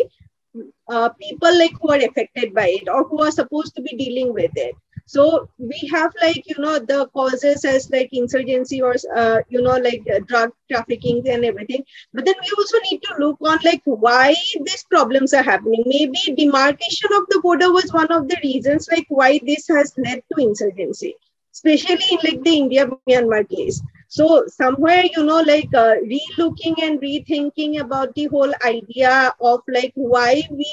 uh, people like who are affected by it or who are supposed to be dealing with it so we have like you know the causes as like insurgency or uh, you know like uh, drug trafficking and everything. But then we also need to look on like why these problems are happening. Maybe demarcation of the border was one of the reasons like why this has led to insurgency especially in like the india myanmar case. So somewhere you know like uh, re-looking and rethinking about the whole idea of like why we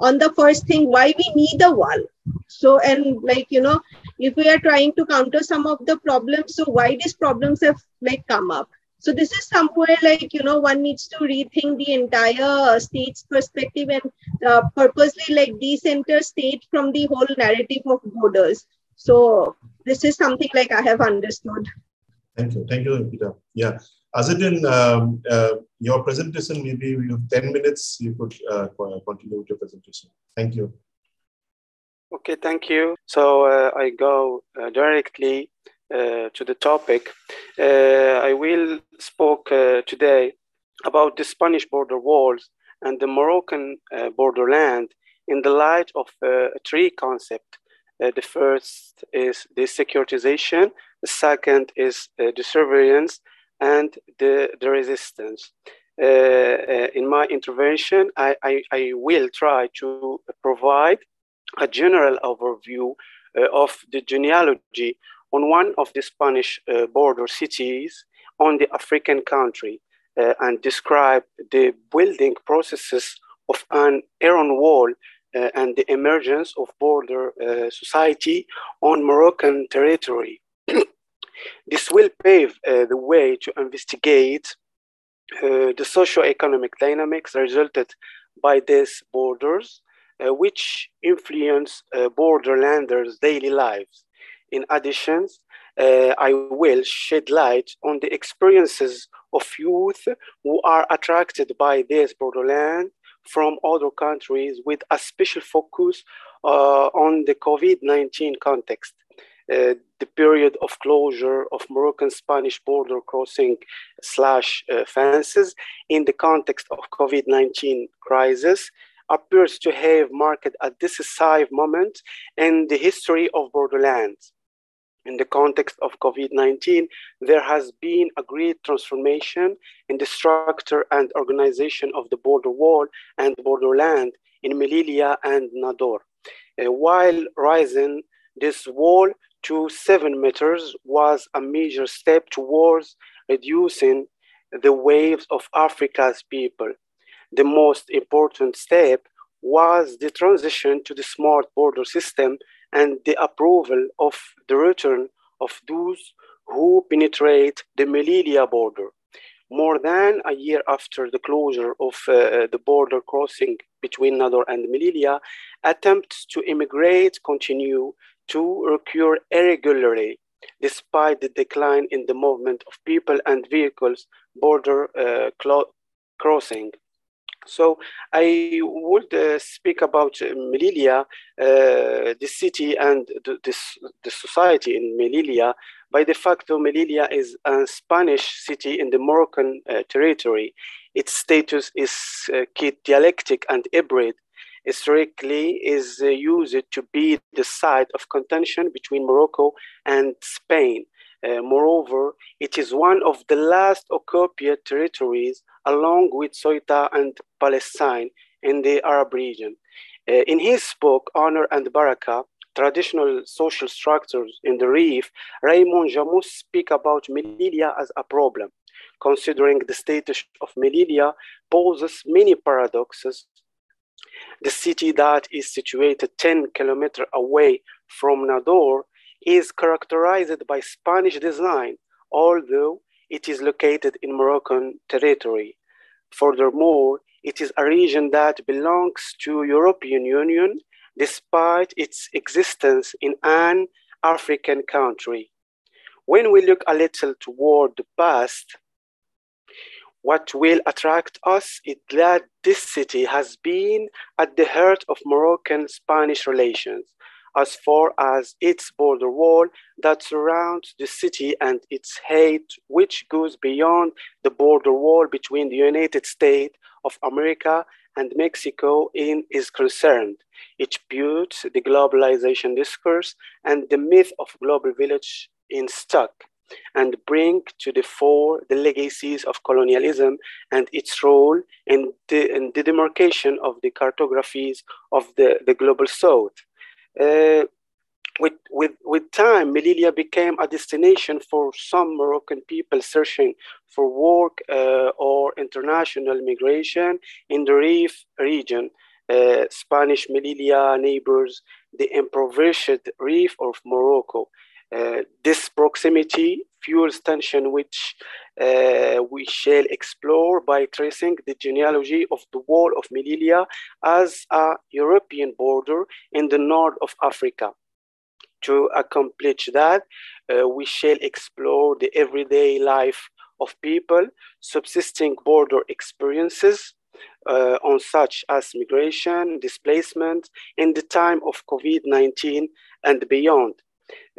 on the first thing why we need a wall so and like you know if we are trying to counter some of the problems so why these problems have like come up So this is somewhere like, you know, one needs to rethink the entire state's perspective and uh, purposely like decenter state from the whole narrative of borders. So this is something like I have understood. Thank you. Thank you, Peter. Yeah. Azzedine, um, uh, your presentation, maybe you have 10 minutes, you could uh, continue with your presentation. Thank you. Okay, thank you. So uh, I go uh, directly uh, to the topic. Uh, I will spoke today about the Spanish border walls and the Moroccan borderland in the light of three concepts. the first is the securitization, the second is the surveillance, and the, the resistance. Uh, uh, in my intervention, I, I, I, will try to provide a general overview uh, of the genealogy on one of the Spanish border cities on the African country and describe the building processes of an iron wall uh, and the emergence of border uh, society on Moroccan territory. This will pave uh, the way to investigate uh, the socio-economic dynamics resulted by these borders, uh, which influence uh, borderlanders' daily lives. In addition, uh, I will shed light on the experiences of youth who are attracted by this borderland from other countries with a special focus uh, on the COVID-19 context. Uh, the period of closure of Moroccan Spanish border crossing slash uh, fences in the context of COVID-19 crisis appears to have marked a decisive moment in the history of borderlands. In the context of COVID-19, there has been a great transformation in the structure and organization of the border wall and borderland in Melilla and Nador. Uh, while rising this wall to seven meters was a major step towards reducing the waves of Africa's people. The most important step was the transition to the smart border system and the approval of the return of those who penetrate the Melilla border. More than a year after the closure of uh, the border crossing between Nador and Melilla, attempts to immigrate continue to occur irregularly despite the decline in the movement of people and vehicles border uh, crossing. So I would uh, speak about uh, Melilla, uh, the city and the, this, the society in Melilla. By de facto, Melilla is a Spanish city in the Moroccan uh, territory. Its status is uh, dialectic and hybrid, historically is uh, used to be the site of contention between Morocco and Spain. Uh, moreover, it is one of the last occupied territories along with Ceuta and Palestine in the Arab region. Uh, in his book, Honor and Baraka, Traditional Social Structures in the Rif, Raymond Jamous speak about Melilla as a problem, considering the status of Melilla poses many paradoxes the city that is situated 10 kilometers away from Nador is characterized by Spanish design, although it is located in Moroccan territory. Furthermore, it is a region that belongs to European Union despite its existence in an African country. When we look a little toward the past, what will attract us is that this city has been at the heart of Moroccan Spanish relations as far as its border wall that surrounds the city and its height, which goes beyond the border wall between the United States of America and Mexico in is concerned. It puts the globalization discourse and the myth of global village in stock and bring to the fore the legacies of colonialism and its role in the, in the demarcation of the cartographies of the, the global south. Uh, with, with, with time, Melilla became a destination for some Moroccan people searching for work uh, or international migration in the Rif region. Uh, Spanish Melilla neighbors the impoverished Rif of Morocco. Uh, this proximity fuels tension, which uh, we shall explore by tracing the genealogy of the wall of Melilla as a European border in the north of Africa. To accomplish that, uh, we shall explore the everyday life of people, subsisting border experiences, uh, on such as migration, displacement, in the time of COVID-19 and beyond.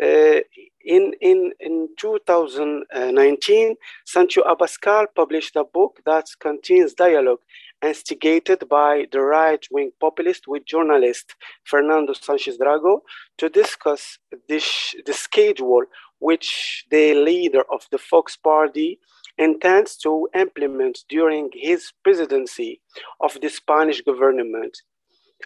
Uh, in, in, in 2019, Santiago Abascal published a book that contains dialogue instigated by the right-wing populist with journalist Fernando Sanchez Drago to discuss this, the schedule which the leader of the Vox party intends to implement during his presidency of the Spanish government.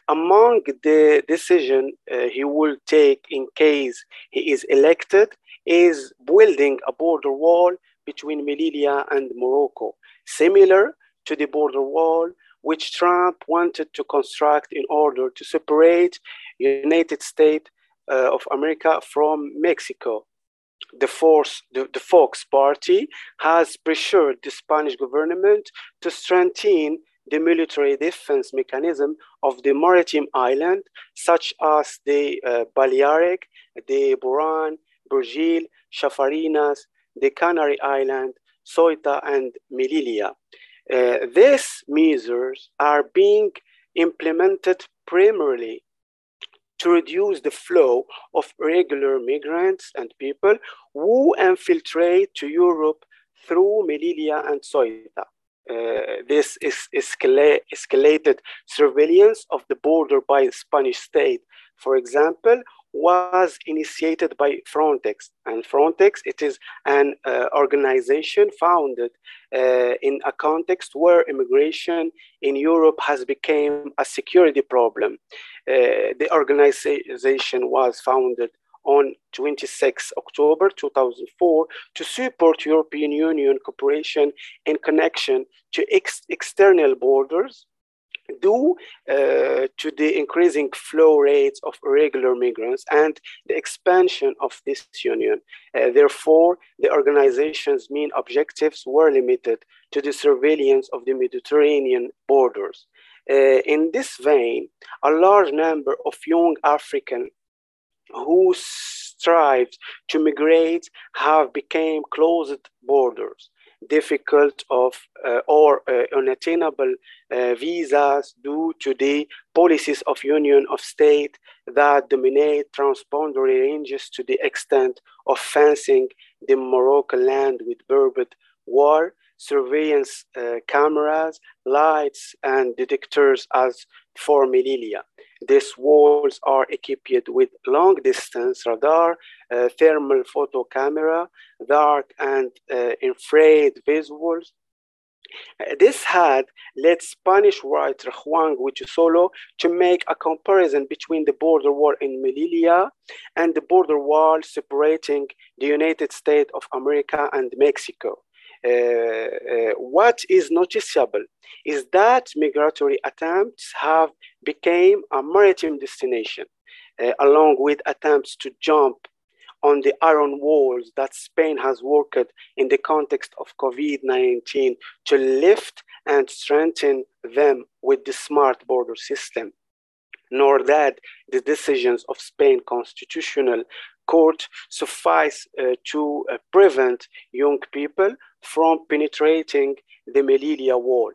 Among the decision uh, he will take in case he is elected is building a border wall between Melilla and Morocco, similar to the border wall which Trump wanted to construct in order to separate United States uh, of America from Mexico. The, force, the, the Vox party has pressured the Spanish government to strengthen the military defense mechanism of the maritime island, such as the uh, Balearic, the Boran, Burjil, Chafarinas, the Canary Island, Ceuta, and Melilla. Uh, these measures are being implemented primarily to reduce the flow of regular migrants and people who infiltrate to Europe through Melilla and Ceuta. Uh, this is escala escalated surveillance of the border by the Spanish state, for example, was initiated by Frontex. And Frontex, it is an uh, organization founded uh, in a context where immigration in Europe has become a security problem. Uh, the organization was founded on 26 October 2004 to support European Union cooperation in connection to ex external borders due uh, to the increasing flow rates of irregular migrants and the expansion of this union. Uh, therefore, the organization's main objectives were limited to the surveillance of the Mediterranean borders. Uh, in this vein, a large number of young African who strive to migrate have become closed borders difficult of uh, or uh, unattainable uh, visas due to the policies of union of state that dominate transboundary ranges to the extent of fencing the Moroccan land with Berber war, surveillance uh, cameras, lights, and detectors as for Melilla. These walls are equipped with long distance radar, uh, thermal photo camera, dark and uh, infrared visuals. Uh, this had led Spanish writer Juan Goytisolo to make a comparison between the border wall in Melilla and the border wall separating the United States of America and Mexico. Uh, uh, what is noticeable is that migratory attempts have become a maritime destination, uh, along with attempts to jump on the iron walls that Spain has worked in the context of COVID-19 to lift and strengthen them with the smart border system. Nor that the decisions of Spain constitutional court suffice uh, to uh, prevent young people from penetrating the Melilla wall.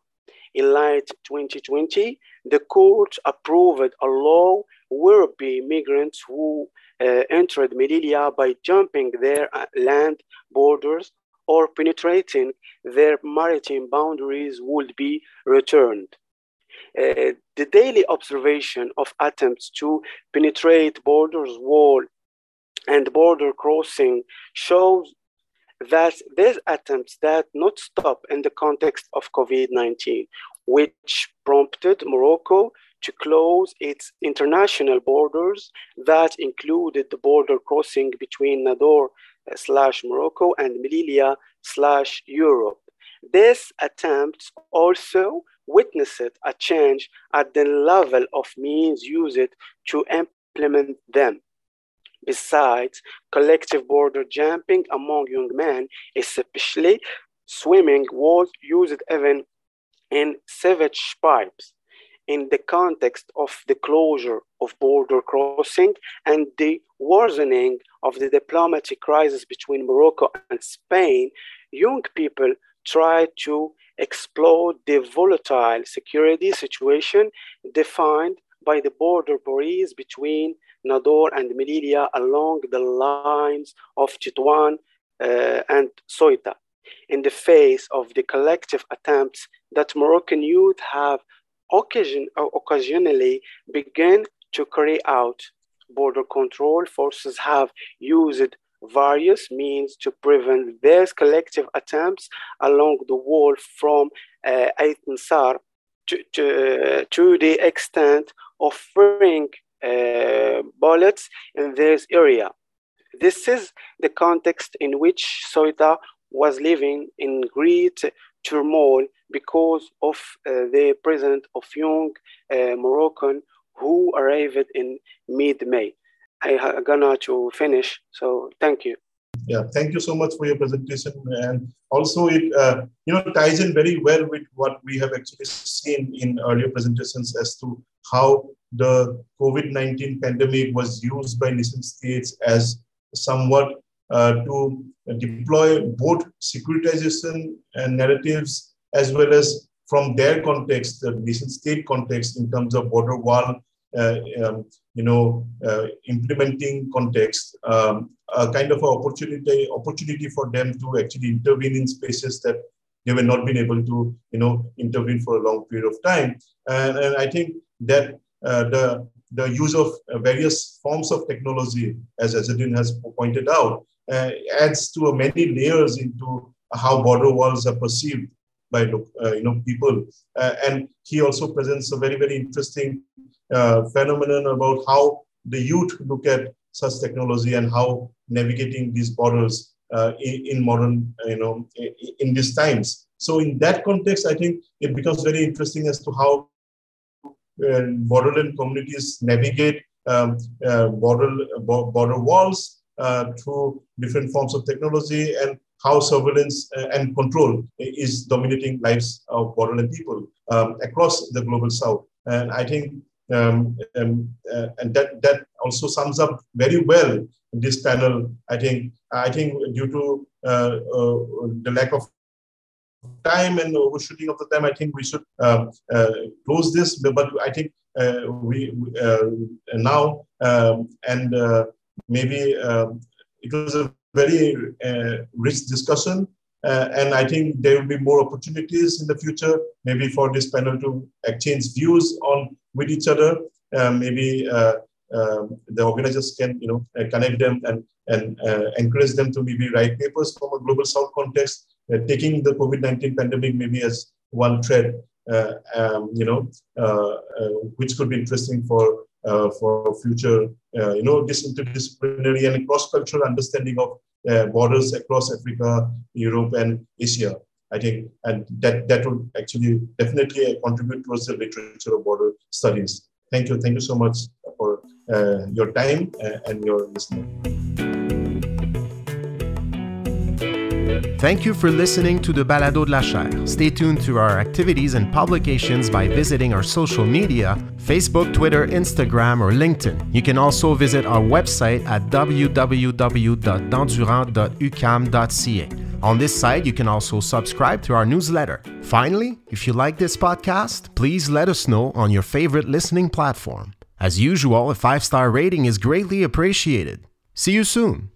In late 2020, the court approved a law whereby migrants who uh, entered Melilla by jumping their uh, land borders or penetrating their maritime boundaries would be returned. Uh, the daily observation of attempts to penetrate borders wall and border crossing shows that these attempts that not stop in the context of COVID-19, which prompted Morocco to close its international borders that included the border crossing between Nador slash Morocco and Melilla slash Europe. These attempts also witnessed a change at the level of means used to implement them Besides, collective border jumping among young men, especially swimming, was used even in sewage pipes. In the context of the closure of border crossing and the worsening of the diplomatic crisis between Morocco and Spain, young people tried to exploit the volatile security situation defined by the border breeze between Nador and Melilla along the lines of Tetuan uh, and Ceuta. In the face of the collective attempts that Moroccan youth have occasion, occasionally begun to carry out, border control forces have used various means to prevent these collective attempts along the wall from uh, Sar to, to, to the extent of uh, bullets in this area. This is the context in which Ceuta was living in great turmoil because of uh, the presence of young uh, Moroccan who arrived in mid-May. I'm gonna to finish, so thank you. Yeah, thank you so much for your presentation, and also it uh, you know ties in very well with what we have actually seen in earlier presentations as to how the COVID-19 pandemic was used by nation states as somewhat uh, to deploy both securitization and narratives as well as from their context, the nation state context in terms of border wall uh, um, you know, uh, implementing context, um, a kind of opportunity opportunity for them to actually intervene in spaces that they were not been able to, you know, intervene for a long period of time. And, and I think that uh, the the use of various forms of technology, as Azzedine has pointed out, uh, adds to many layers into how border walls are perceived by uh, you know people. Uh, and he also presents a very very interesting uh, phenomenon about how the youth look at such technology and how navigating these borders uh, in, in, modern, you know, in, in these times. So in that context, I think it becomes very interesting as to how uh, borderland communities navigate um, uh, border, border walls uh, through different forms of technology and how surveillance uh, and control is dominating lives of borderland people um, across the global south. And I think um, um, uh, and that that also sums up very well this panel. I think I think due to uh, uh, the lack of time and overshooting of the time, I think we should uh, close this. But I think uh, we uh, now um, and maybe um, it was a very rich discussion. and I think there will be more opportunities in the future, maybe for this panel to exchange views on with each other. Uh, maybe uh, um, the organizers can, you know, uh, connect them and and encourage them to maybe write papers from a global south context, taking the COVID-19 pandemic maybe as one thread, um, you know, which could be interesting for uh, for future, uh, you know, this interdisciplinary and cross-cultural understanding of uh, borders across Africa, Europe, and Asia. I think, and that that would actually definitely contribute towards the literature of border studies. Thank you, thank you so much uh, your time uh, and your listening. Thank you for listening to the Balado de la Chaire. Stay tuned to our activities and publications by visiting our social media Facebook, Twitter, Instagram, or LinkedIn. You can also visit our website at www.dandurand.uqam.ca. On this site, you can also subscribe to our newsletter. Finally, if you like this podcast, please let us know on your favorite listening platform. As usual, a five star rating is greatly appreciated. See you soon.